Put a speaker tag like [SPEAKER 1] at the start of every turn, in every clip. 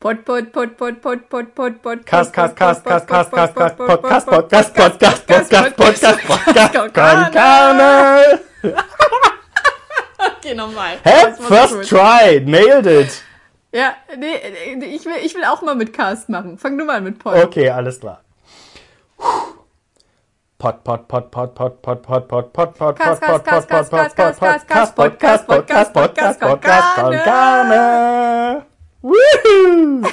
[SPEAKER 1] Pod, pod, pod, pod, pod, pod, pod, pod,
[SPEAKER 2] Cast, cast, cast, cast, cast, cast, cast, Podcast, Podcast, Podcast, Podcast, Podcast, Podcast, Carne.
[SPEAKER 1] Okay, nochmal.
[SPEAKER 2] Hä? First try, nailed it.
[SPEAKER 1] Ja, nee, ich will, ich will auch mal mit Cast machen. Fang du mal mit Pod.
[SPEAKER 2] Okay, alles klar. Pod, pod, pod, pod, pod, pod, pod, pod, pod, pod, pod,
[SPEAKER 1] cast,
[SPEAKER 2] pod,
[SPEAKER 1] cast,
[SPEAKER 2] pod,
[SPEAKER 1] cast,
[SPEAKER 2] pod,
[SPEAKER 1] cast,
[SPEAKER 2] pod,
[SPEAKER 1] cast,
[SPEAKER 2] Podcast, Podcast,
[SPEAKER 1] cast,
[SPEAKER 2] Podcast,
[SPEAKER 1] Podcast,
[SPEAKER 2] Podcast, con
[SPEAKER 1] Podcast,
[SPEAKER 2] Carne. Woohoo!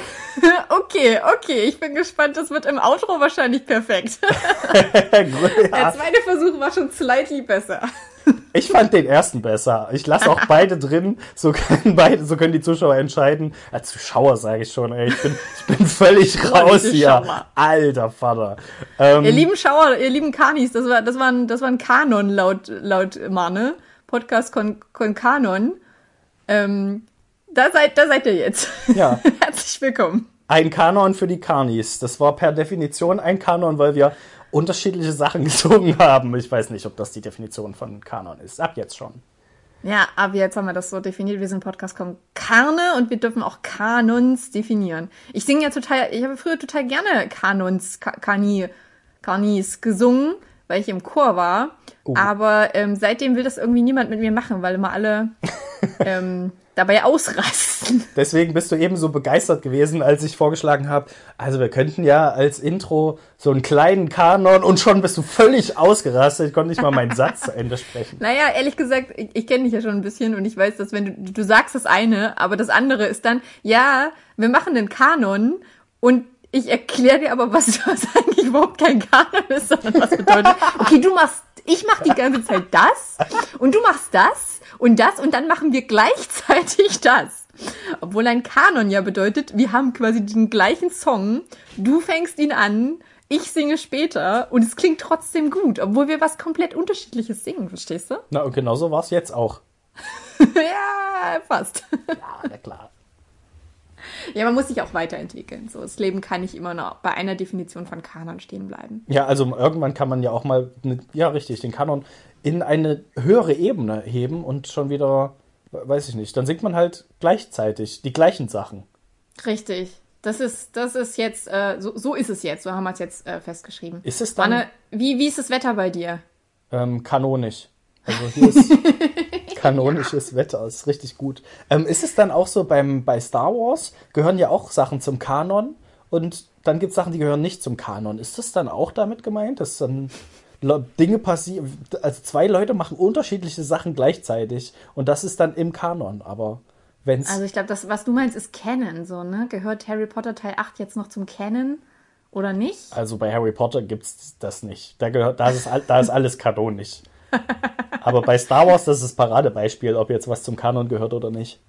[SPEAKER 1] Okay, okay, ich bin gespannt. Das wird im Outro wahrscheinlich perfekt.
[SPEAKER 2] Gut,
[SPEAKER 1] Der
[SPEAKER 2] ja.
[SPEAKER 1] zweite Versuch war schon slightly besser.
[SPEAKER 2] Ich fand den ersten besser. Ich lasse auch beide drin. So können beide, so können die Zuschauer entscheiden. Als Zuschauer sage ich schon, ey, ich bin, ich bin völlig raus hier.
[SPEAKER 1] Zuschauer.
[SPEAKER 2] Alter Vater. Ähm,
[SPEAKER 1] Ihr lieben Schauer, ihr lieben Kanis, das war, das war ein, das war ein Kanon laut, laut Marne. Podcast con, con Kanon. Ähm, da seid, da seid ihr jetzt.
[SPEAKER 2] Ja.
[SPEAKER 1] Herzlich willkommen.
[SPEAKER 2] ein Kanon für die Kanis. Das war per Definition ein Kanon, weil wir unterschiedliche Sachen gezogen haben. Ich weiß nicht, ob das die Definition von Kanon ist. Ab jetzt schon.
[SPEAKER 1] Ja, aber jetzt haben wir das so definiert. Wir sind Podcast con Carne und wir dürfen auch Kanons definieren. Ich singe ja total, ich habe früher total gerne Kanons, Ka Kani, Kanis gesungen, weil ich im Chor war. Aber ähm, seitdem will das irgendwie niemand mit mir machen, weil immer alle ähm, dabei ausrasten.
[SPEAKER 2] Deswegen bist du eben so begeistert gewesen, als ich vorgeschlagen habe, also wir könnten ja als Intro so einen kleinen Kanon und schon bist du völlig ausgerastet. Ich konnte nicht mal meinen Satz zu Ende sprechen.
[SPEAKER 1] Naja, ehrlich gesagt, ich, ich kenne dich ja schon ein bisschen und ich weiß, dass wenn du, du sagst das eine, aber das andere ist dann, ja, wir machen den Kanon und ich erkläre dir aber, was, was eigentlich überhaupt kein Kanon ist, sondern was bedeutet, okay, du machst, ich mach die ganze Zeit das und du machst das und das und dann machen wir gleichzeitig das. Obwohl ein Kanon ja bedeutet, wir haben quasi den gleichen Song, du fängst ihn an, ich singe später und es klingt trotzdem gut, obwohl wir was komplett unterschiedliches singen, verstehst du?
[SPEAKER 2] Na, und genau so war es jetzt auch.
[SPEAKER 1] ja, fast.
[SPEAKER 2] Ja, na klar.
[SPEAKER 1] Ja, man muss sich auch weiterentwickeln. So, das Leben kann nicht immer nur bei einer Definition von Kanon stehen bleiben.
[SPEAKER 2] Ja, also irgendwann kann man ja auch mal, ja richtig, den Kanon in eine höhere Ebene heben und schon wieder, weiß ich nicht, dann singt man halt gleichzeitig die gleichen Sachen.
[SPEAKER 1] Richtig. Das ist, das ist jetzt, äh, so, so ist es jetzt. So haben wir es jetzt äh, festgeschrieben.
[SPEAKER 2] Ist es dann
[SPEAKER 1] Manne, wie, wie ist das Wetter bei dir?
[SPEAKER 2] ähm, kanonisch? Also hier ist kanonisches Wetter, ist richtig gut. Ähm, ist es dann auch so beim, bei Star Wars, gehören ja auch Sachen zum Kanon und dann gibt es Sachen, die gehören nicht zum Kanon. Ist das dann auch damit gemeint, dass dann Dinge passieren, also zwei Leute machen unterschiedliche Sachen gleichzeitig und das ist dann im Kanon, aber wenn's
[SPEAKER 1] Also ich glaube, das, was du meinst, ist Canon, so, ne? Gehört Harry Potter Teil 8 jetzt noch zum Canon oder nicht?
[SPEAKER 2] Also bei Harry Potter gibt's das nicht. Da gehört, da ist, da ist alles kanonisch. Aber bei Star Wars, das ist das Paradebeispiel, ob jetzt was zum Kanon gehört oder nicht.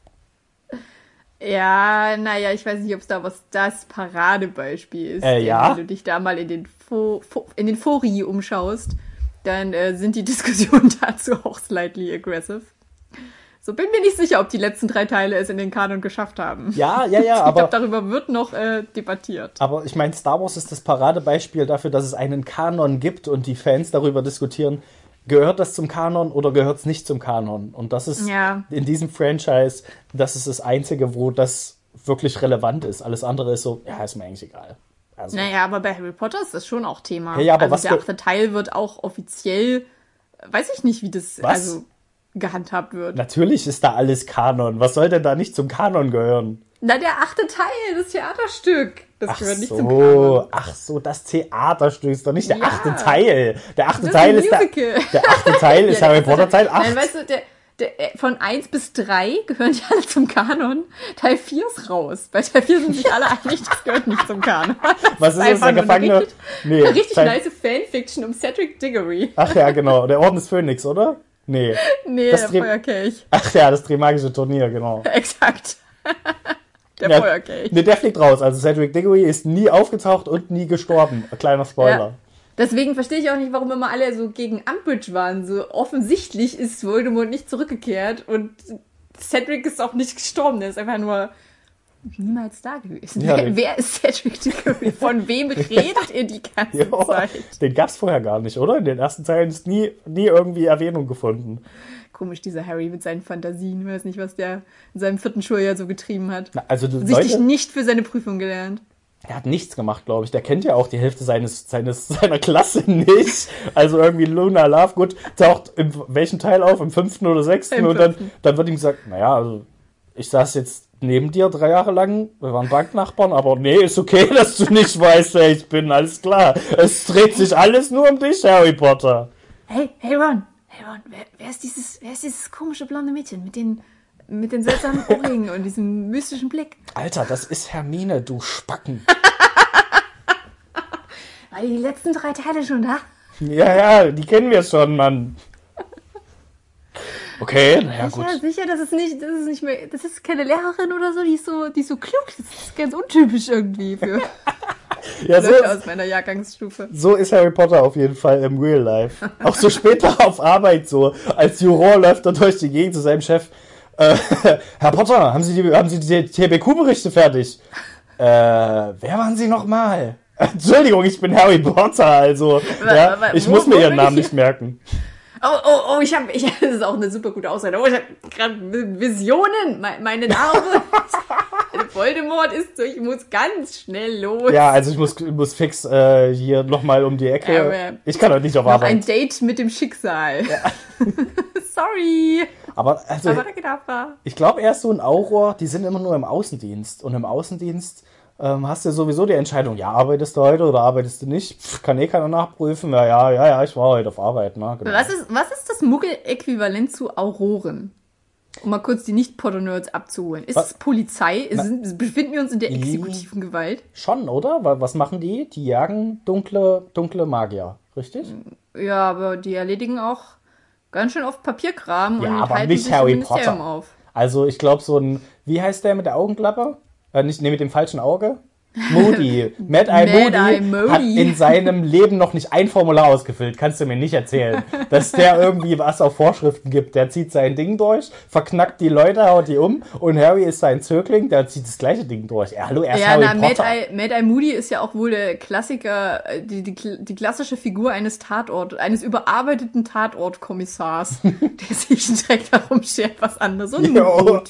[SPEAKER 1] Ja, naja, ich weiß nicht, ob Star Wars das Paradebeispiel ist.
[SPEAKER 2] Äh,
[SPEAKER 1] Denn
[SPEAKER 2] ja.
[SPEAKER 1] Wenn du dich da mal in den, Fo Fo in den Fori umschaust, dann äh, sind die Diskussionen dazu auch slightly aggressive. So bin mir nicht sicher, ob die letzten drei Teile es in den Kanon geschafft haben.
[SPEAKER 2] Ja, ja, ja,
[SPEAKER 1] ich
[SPEAKER 2] aber,
[SPEAKER 1] glaube, darüber wird noch äh, debattiert.
[SPEAKER 2] aber ich meine, Star Wars ist das Paradebeispiel dafür, dass es einen Kanon gibt und die Fans darüber diskutieren, gehört das zum Kanon oder gehört es nicht zum Kanon? Und das ist
[SPEAKER 1] Ja.
[SPEAKER 2] in diesem Franchise, das ist das Einzige, wo das wirklich relevant ist. Alles andere ist so, ja, ist mir eigentlich egal. Also,
[SPEAKER 1] Naja, aber bei Harry Potter ist das schon auch Thema.
[SPEAKER 2] Ja, ja, aber
[SPEAKER 1] also
[SPEAKER 2] was
[SPEAKER 1] der achte Teil wird auch offiziell, weiß ich nicht, wie das
[SPEAKER 2] Was?
[SPEAKER 1] also gehandhabt wird.
[SPEAKER 2] Natürlich ist da alles Kanon. Was soll denn da nicht zum Kanon gehören?
[SPEAKER 1] Na, der achte Teil, das Theaterstück. Das
[SPEAKER 2] Ach
[SPEAKER 1] gehört nicht
[SPEAKER 2] so,
[SPEAKER 1] zum Kanon.
[SPEAKER 2] ach so, das Theaterstück ist doch nicht der
[SPEAKER 1] Ja.
[SPEAKER 2] achte Teil. Der achte
[SPEAKER 1] Das ist
[SPEAKER 2] Teil
[SPEAKER 1] ein
[SPEAKER 2] ist der, der achte Teil ist
[SPEAKER 1] Ja,
[SPEAKER 2] Harry
[SPEAKER 1] der
[SPEAKER 2] Potter Teil 8.
[SPEAKER 1] Nein, weißt du, der, der, äh, von 1 bis 3 gehören die alle zum Kanon. Teil 4 ist raus. Bei Teil 4 sind sich alle einig, das gehört nicht zum Kanon.
[SPEAKER 2] Was ist das,
[SPEAKER 1] einfach
[SPEAKER 2] der Gefangene?
[SPEAKER 1] Richtig,
[SPEAKER 2] Nee,
[SPEAKER 1] eine richtig
[SPEAKER 2] Teil-
[SPEAKER 1] nice Fanfiction um Cedric Diggory.
[SPEAKER 2] Ach ja, genau. Der Orden des Phönix, oder? Nee.
[SPEAKER 1] Nee,
[SPEAKER 2] Das
[SPEAKER 1] der
[SPEAKER 2] Dreh-
[SPEAKER 1] Feuerkelch.
[SPEAKER 2] Ach ja, das Trimagische Turnier, genau.
[SPEAKER 1] Exakt. Der
[SPEAKER 2] Ja,
[SPEAKER 1] Feuerkelch.
[SPEAKER 2] Nee, der fliegt raus. Also Cedric Diggory ist nie aufgetaucht und nie gestorben. Ein kleiner Spoiler.
[SPEAKER 1] Ja. Deswegen verstehe ich auch nicht, warum immer alle so gegen Umbridge waren. So offensichtlich ist Voldemort nicht zurückgekehrt und Cedric ist auch nicht gestorben. Der ist einfach nur niemals da gewesen.
[SPEAKER 2] Ja,
[SPEAKER 1] wer, wer ist Cedric Diggory? Von wem redet ihr die ganze
[SPEAKER 2] Ja,
[SPEAKER 1] Zeit?
[SPEAKER 2] den gab's vorher gar nicht, oder? In den ersten Teilen ist nie, nie irgendwie Erwähnung gefunden.
[SPEAKER 1] Komisch, dieser Harry mit seinen Fantasien. Ich weiß nicht, was der in seinem vierten Schuljahr so getrieben hat.
[SPEAKER 2] Na, Also du
[SPEAKER 1] Sichtlich
[SPEAKER 2] Leute,
[SPEAKER 1] nicht für seine Prüfung gelernt.
[SPEAKER 2] der hat nichts gemacht, glaube ich. Der kennt ja auch die Hälfte seines, seines seiner Klasse nicht. Also irgendwie Luna Lovegood taucht im welchen Teil auf? Im fünften oder sechsten?
[SPEAKER 1] Im
[SPEAKER 2] und dann, dann wird ihm gesagt, naja, also ich saß jetzt neben dir drei Jahre lang, wir waren Banknachbarn, aber nee, ist okay, dass du nicht weißt, wer ich bin, alles klar. Es dreht sich alles nur um dich, Harry Potter.
[SPEAKER 1] Hey, hey Ron, Ron, wer, wer ist dieses, wer ist dieses komische blonde Mädchen mit den, mit den seltsamen Ohrringen und diesem mystischen Blick?
[SPEAKER 2] Alter, das ist Hermine, du Spacken.
[SPEAKER 1] War die letzten drei Teile schon da?
[SPEAKER 2] Ja, ja, die kennen wir schon, Mann. Okay, naja, gut.
[SPEAKER 1] Ja, sicher, das ist nicht, das ist nicht mehr, das ist keine Lehrerin oder so, die ist so, die ist so klug. Das ist ganz untypisch irgendwie für
[SPEAKER 2] Ja, so,
[SPEAKER 1] aus meiner Jahrgangsstufe.
[SPEAKER 2] so ist Harry Potter auf jeden Fall im Real Life. Auch so später auf Arbeit so. Als Juror läuft er durch die Gegend zu seinem Chef. Äh, Herr Potter, haben Sie die, haben Sie die TBQ-Berichte fertig? Äh, wer waren Sie nochmal? Entschuldigung, ich bin Harry Potter, also. Ja, ich muss mir Ihren Namen
[SPEAKER 1] ich?
[SPEAKER 2] nicht merken.
[SPEAKER 1] Oh, oh, oh, ich habe, ich, das ist auch eine super gute Aussage. Oh, ich habe gerade Visionen. Me- Meine Narbe. Voldemort ist so, ich muss ganz schnell los.
[SPEAKER 2] Ja, also ich muss, ich muss fix äh, hier nochmal um die Ecke.
[SPEAKER 1] Aber-
[SPEAKER 2] Ich kann heute nicht auf
[SPEAKER 1] Noch ein
[SPEAKER 2] Arbeit.
[SPEAKER 1] Date mit dem Schicksal. Sorry.
[SPEAKER 2] Aber also,
[SPEAKER 1] Aber.
[SPEAKER 2] Ich glaube, er ist so ein Auror, die sind immer nur im Außendienst. Und im Außendienst ähm, hast du sowieso die Entscheidung, ja, arbeitest du heute oder arbeitest du nicht? Pff, kann eh keiner nachprüfen. Ja, ja, ja, ja, ich war heute auf Arbeit. Ne? Genau.
[SPEAKER 1] Was ist, was ist das Muggel-Äquivalent zu Auroren? Um mal kurz die Nicht-Potter-Nerds abzuholen. Ist
[SPEAKER 2] Was?
[SPEAKER 1] es Polizei? Sind, befinden wir uns in der exekutiven Gewalt?
[SPEAKER 2] Schon, oder? Wa- Was machen die? Die jagen dunkle, dunkle Magier, richtig?
[SPEAKER 1] Ja, aber die erledigen auch ganz schön oft Papierkram
[SPEAKER 2] Ja,
[SPEAKER 1] und
[SPEAKER 2] aber
[SPEAKER 1] halten
[SPEAKER 2] nicht
[SPEAKER 1] sich
[SPEAKER 2] Harry Potter.
[SPEAKER 1] auf.
[SPEAKER 2] Also ich glaube so ein, wie heißt der mit der Augenklappe? Äh, nicht, nee, mit dem falschen Auge? Moody. Mad Eye
[SPEAKER 1] Mad
[SPEAKER 2] Moody,
[SPEAKER 1] Eye Moody.
[SPEAKER 2] hat in seinem Leben noch nicht ein Formular ausgefüllt. Kannst du mir nicht erzählen. Dass der irgendwie was auf Vorschriften gibt. Der zieht sein Ding durch, verknackt die Leute, haut die um. Und Harry ist sein Zögling, der zieht das gleiche Ding durch. Ja, hallo, er ist
[SPEAKER 1] Ja,
[SPEAKER 2] Harry
[SPEAKER 1] na, Mad
[SPEAKER 2] Potter.
[SPEAKER 1] Eye, Mad Eye Moody ist ja auch wohl der Klassiker, äh, die, die, die klassische Figur eines Tatort, eines überarbeiteten Tatortkommissars, der sich direkt darum schert, was anderes. So ein
[SPEAKER 2] Jo.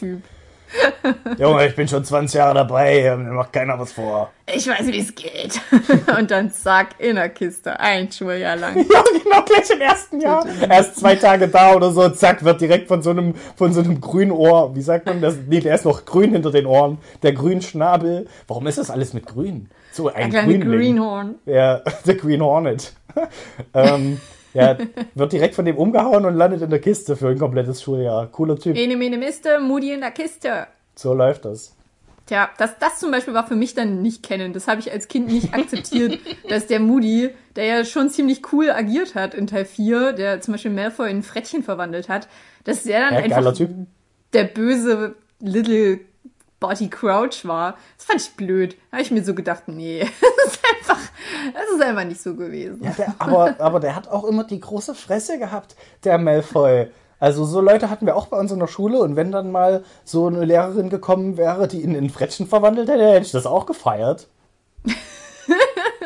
[SPEAKER 2] Junge, ich bin schon 20 Jahre dabei, mir macht keiner was vor.
[SPEAKER 1] Ich weiß, wie es geht. Und dann zack, in der Kiste, ein Schuljahr lang.
[SPEAKER 2] Ja, genau, gleich im ersten Jahr. Erst zwei Tage da oder so, zack, wird direkt von so einem, von so einem grünen Ohr, wie sagt man das? Nee, der ist noch grün hinter den Ohren. Der grünen Schnabel. Warum ist das alles mit grün? So ein
[SPEAKER 1] kleiner
[SPEAKER 2] Grünling.
[SPEAKER 1] Greenhorn.
[SPEAKER 2] Ja, der Green Hornet. ähm, ja, wird direkt von dem umgehauen und landet in der Kiste für ein komplettes Schuljahr. Cooler Typ.
[SPEAKER 1] Ene, mene, miste, Moody in der Kiste.
[SPEAKER 2] So läuft das.
[SPEAKER 1] Tja, das, das zum Beispiel war für mich dann nicht kennen. Das habe ich als Kind nicht akzeptiert, dass der Moody, der ja schon ziemlich cool agiert hat in Teil 4, der zum Beispiel Malfoy in ein Frettchen verwandelt hat, dass der dann
[SPEAKER 2] Ja,
[SPEAKER 1] einfach
[SPEAKER 2] Typ.
[SPEAKER 1] der böse Little Body Crouch war. Das fand ich blöd. Da habe ich mir so gedacht, nee, das das ist einfach nicht so gewesen.
[SPEAKER 2] Ja, der, aber, aber der hat auch immer die große Fresse gehabt, der Malfoy. Also so Leute hatten wir auch bei uns in der Schule und wenn dann mal so eine Lehrerin gekommen wäre, die ihn in Frettchen verwandelt hätte, hätte ich das auch gefeiert.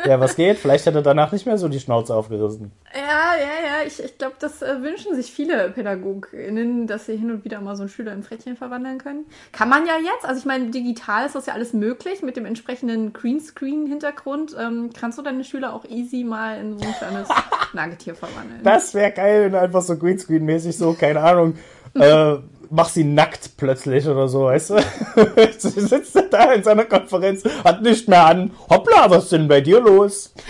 [SPEAKER 2] Ja, was geht? Vielleicht hätte er danach nicht mehr so die Schnauze aufgerissen.
[SPEAKER 1] Ja, ja, ja, ich, ich glaube, das äh, wünschen sich viele PädagogInnen, dass sie hin und wieder mal so einen Schüler in Frettchen verwandeln können. Kann man ja jetzt, also ich meine, digital ist das ja alles möglich, mit dem entsprechenden Greenscreen-Hintergrund ähm, kannst du deine Schüler auch easy mal in so ein kleines Nagetier verwandeln.
[SPEAKER 2] Das wäre geil, wenn du einfach so Greenscreen-mäßig so, keine Ahnung, äh, mach sie nackt plötzlich oder so, weißt du? Sie sitzt da in seiner Konferenz, hat nicht mehr an. Hoppla, was ist denn bei dir los?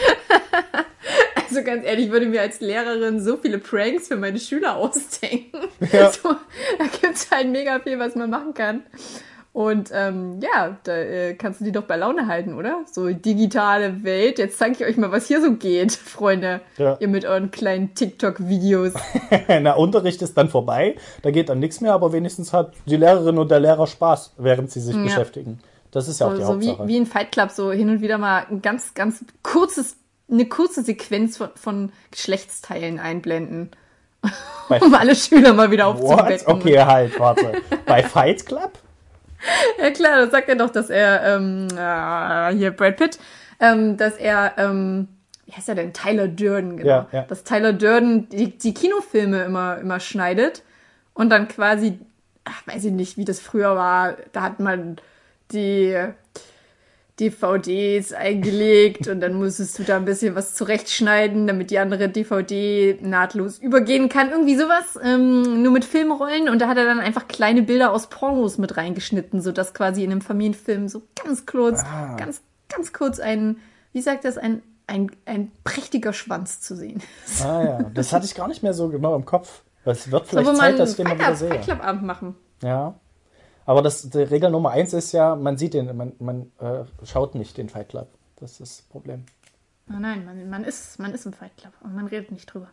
[SPEAKER 1] Also ganz ehrlich, ich würde mir als Lehrerin so viele Pranks für meine Schüler ausdenken.
[SPEAKER 2] Ja.
[SPEAKER 1] So, da gibt es halt mega viel, was man machen kann. Und ähm, ja, da äh, kannst du die doch bei Laune halten, oder? So digitale Welt. Jetzt zeige ich euch mal, was hier so geht, Freunde.
[SPEAKER 2] Ja.
[SPEAKER 1] Ihr mit euren kleinen TikTok-Videos.
[SPEAKER 2] Na, Unterricht ist dann vorbei, da geht dann nichts mehr, aber wenigstens hat die Lehrerin und der Lehrer Spaß, während sie sich
[SPEAKER 1] Ja.
[SPEAKER 2] beschäftigen. Das ist ja auch
[SPEAKER 1] So,
[SPEAKER 2] die
[SPEAKER 1] so wie,
[SPEAKER 2] Hauptsache.
[SPEAKER 1] wie in Fight Club, so hin und wieder mal ein ganz, ganz kurzes, eine kurze Sequenz von, von Geschlechtsteilen einblenden. Um alle Schüler mal wieder
[SPEAKER 2] What?
[SPEAKER 1] aufzuwecken.
[SPEAKER 2] Okay, halt, warte. Bei Fight Club?
[SPEAKER 1] Ja klar, das sagt er doch, dass er, ähm, äh, hier Brad Pitt, ähm, dass er, ähm, wie heißt er denn? Tyler Durden, genau.
[SPEAKER 2] Ja, ja.
[SPEAKER 1] Dass Tyler Durden die, die Kinofilme immer, immer schneidet und dann quasi, ach, weiß ich nicht, wie das früher war, da hat man die DVDs eingelegt und dann musstest du da ein bisschen was zurechtschneiden, damit die andere DVD nahtlos übergehen kann. Irgendwie sowas, ähm, nur mit Filmrollen. Und da hat er dann einfach kleine Bilder aus Pornos mit reingeschnitten, sodass quasi in einem Familienfilm so ganz kurz,
[SPEAKER 2] Ah.
[SPEAKER 1] ganz, ganz kurz ein, wie sagt das, ein, ein, ein prächtiger Schwanz zu sehen.
[SPEAKER 2] Ah ja, das hatte ich gar nicht mehr so genau im Kopf. Es wird vielleicht Zeit, dass den mal wieder sehe.
[SPEAKER 1] Fight Club Abend machen.
[SPEAKER 2] Ja. Aber das, die Regel Nummer eins ist ja, man sieht den, man, man äh, schaut nicht den Fight Club. Das ist das Problem.
[SPEAKER 1] Oh nein, man, man, ist, man ist im Fight Club und man redet nicht drüber.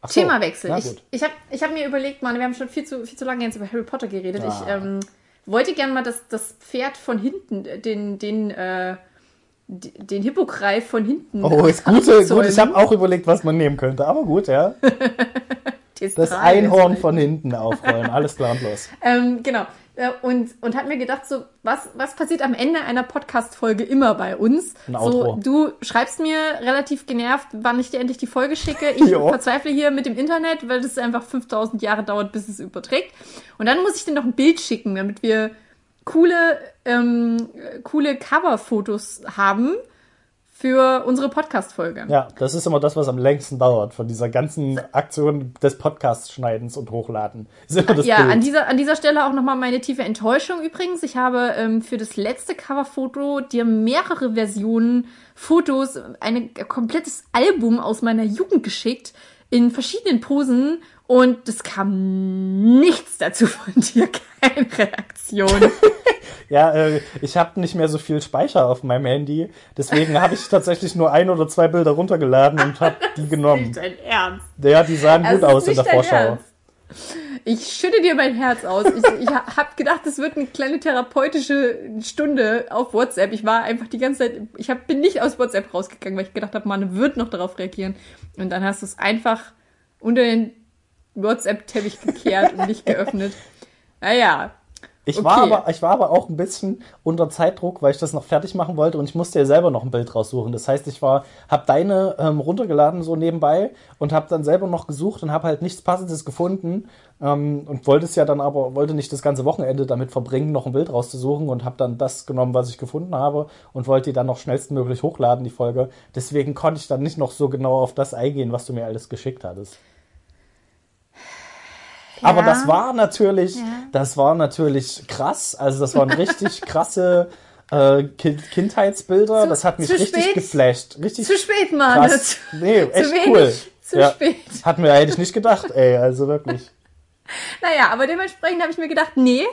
[SPEAKER 2] Ach so,
[SPEAKER 1] Themawechsel.
[SPEAKER 2] na
[SPEAKER 1] Ich, ich habe ich hab mir überlegt, Mann, wir haben schon viel zu, viel zu lange jetzt über Harry Potter geredet.
[SPEAKER 2] Ah.
[SPEAKER 1] Ich ähm, wollte gerne mal das, das Pferd von hinten, den, den, äh, den Hippogreif von hinten.
[SPEAKER 2] Oh, ist gut, gut. Ich habe auch überlegt, was man nehmen könnte. Aber gut, ja. Das Einhorn von hinten aufrollen. Alles klar und los.
[SPEAKER 1] Ähm, genau. Äh, Und, und hat mir gedacht, so, was, was passiert am Ende einer Podcast-Folge immer bei uns? So, du schreibst mir relativ genervt, wann ich dir endlich die Folge schicke. Ich
[SPEAKER 2] Jo.
[SPEAKER 1] verzweifle hier mit dem Internet, weil das einfach 5000 Jahre dauert, bis es überträgt. Und dann muss ich dir noch ein Bild schicken, damit wir coole, ähm, äh, coole Cover-Fotos haben für unsere Podcast-Folge.
[SPEAKER 2] Ja, das ist immer das, was am längsten dauert von dieser ganzen Aktion des Podcasts-Schneidens und Hochladen.
[SPEAKER 1] Ja,
[SPEAKER 2] Bild.
[SPEAKER 1] an dieser, an dieser Stelle auch nochmal meine tiefe Enttäuschung übrigens. Ich habe ähm, für das letzte Coverfoto dir mehrere Versionen, Fotos, ein komplettes Album aus meiner Jugend geschickt, in verschiedenen Posen und es kam nichts dazu von dir, keine Reaktion.
[SPEAKER 2] Ja, äh, ich habe nicht mehr so viel Speicher auf meinem Handy. Deswegen habe ich tatsächlich nur ein oder zwei Bilder runtergeladen und habe die genommen.
[SPEAKER 1] Nicht dein Ernst.
[SPEAKER 2] Ja, die sahen gut
[SPEAKER 1] Es ist
[SPEAKER 2] aus in der Vorschau.
[SPEAKER 1] Ernst. Ich schütte dir mein Herz aus. Ich, ich habe gedacht, es wird eine kleine therapeutische Stunde auf WhatsApp. Ich war einfach die ganze Zeit, ich hab, bin nicht aus WhatsApp rausgegangen, weil ich gedacht habe, man wird noch darauf reagieren. Und dann hast du es einfach unter den WhatsApp-Teppich gekehrt und nicht geöffnet. Naja,
[SPEAKER 2] Ich,
[SPEAKER 1] Okay.
[SPEAKER 2] war aber, ich war aber auch ein bisschen unter Zeitdruck, weil ich das noch fertig machen wollte und ich musste ja selber noch ein Bild raussuchen. Das heißt, ich war, habe deine ähm, runtergeladen so nebenbei und habe dann selber noch gesucht und habe halt nichts Passendes gefunden ähm, und wollte es ja dann aber, wollte nicht das ganze Wochenende damit verbringen, noch ein Bild rauszusuchen und habe dann das genommen, was ich gefunden habe und wollte die dann noch schnellstmöglich hochladen, die Folge. Deswegen konnte ich dann nicht noch so genau auf das eingehen, was du mir alles geschickt hattest. Aber das war natürlich,
[SPEAKER 1] Ja.
[SPEAKER 2] das war natürlich krass. Also das waren richtig krasse äh, kind Kindheitsbilder.
[SPEAKER 1] Zu-
[SPEAKER 2] das hat mich richtig
[SPEAKER 1] spät.
[SPEAKER 2] geflasht. Richtig
[SPEAKER 1] zu spät, Mann.
[SPEAKER 2] krass. Nee, echt cool.
[SPEAKER 1] zu
[SPEAKER 2] ja.
[SPEAKER 1] spät.
[SPEAKER 2] Hat mir hätte ich nicht gedacht, ey, also wirklich.
[SPEAKER 1] Naja, aber dementsprechend habe ich mir gedacht, nee,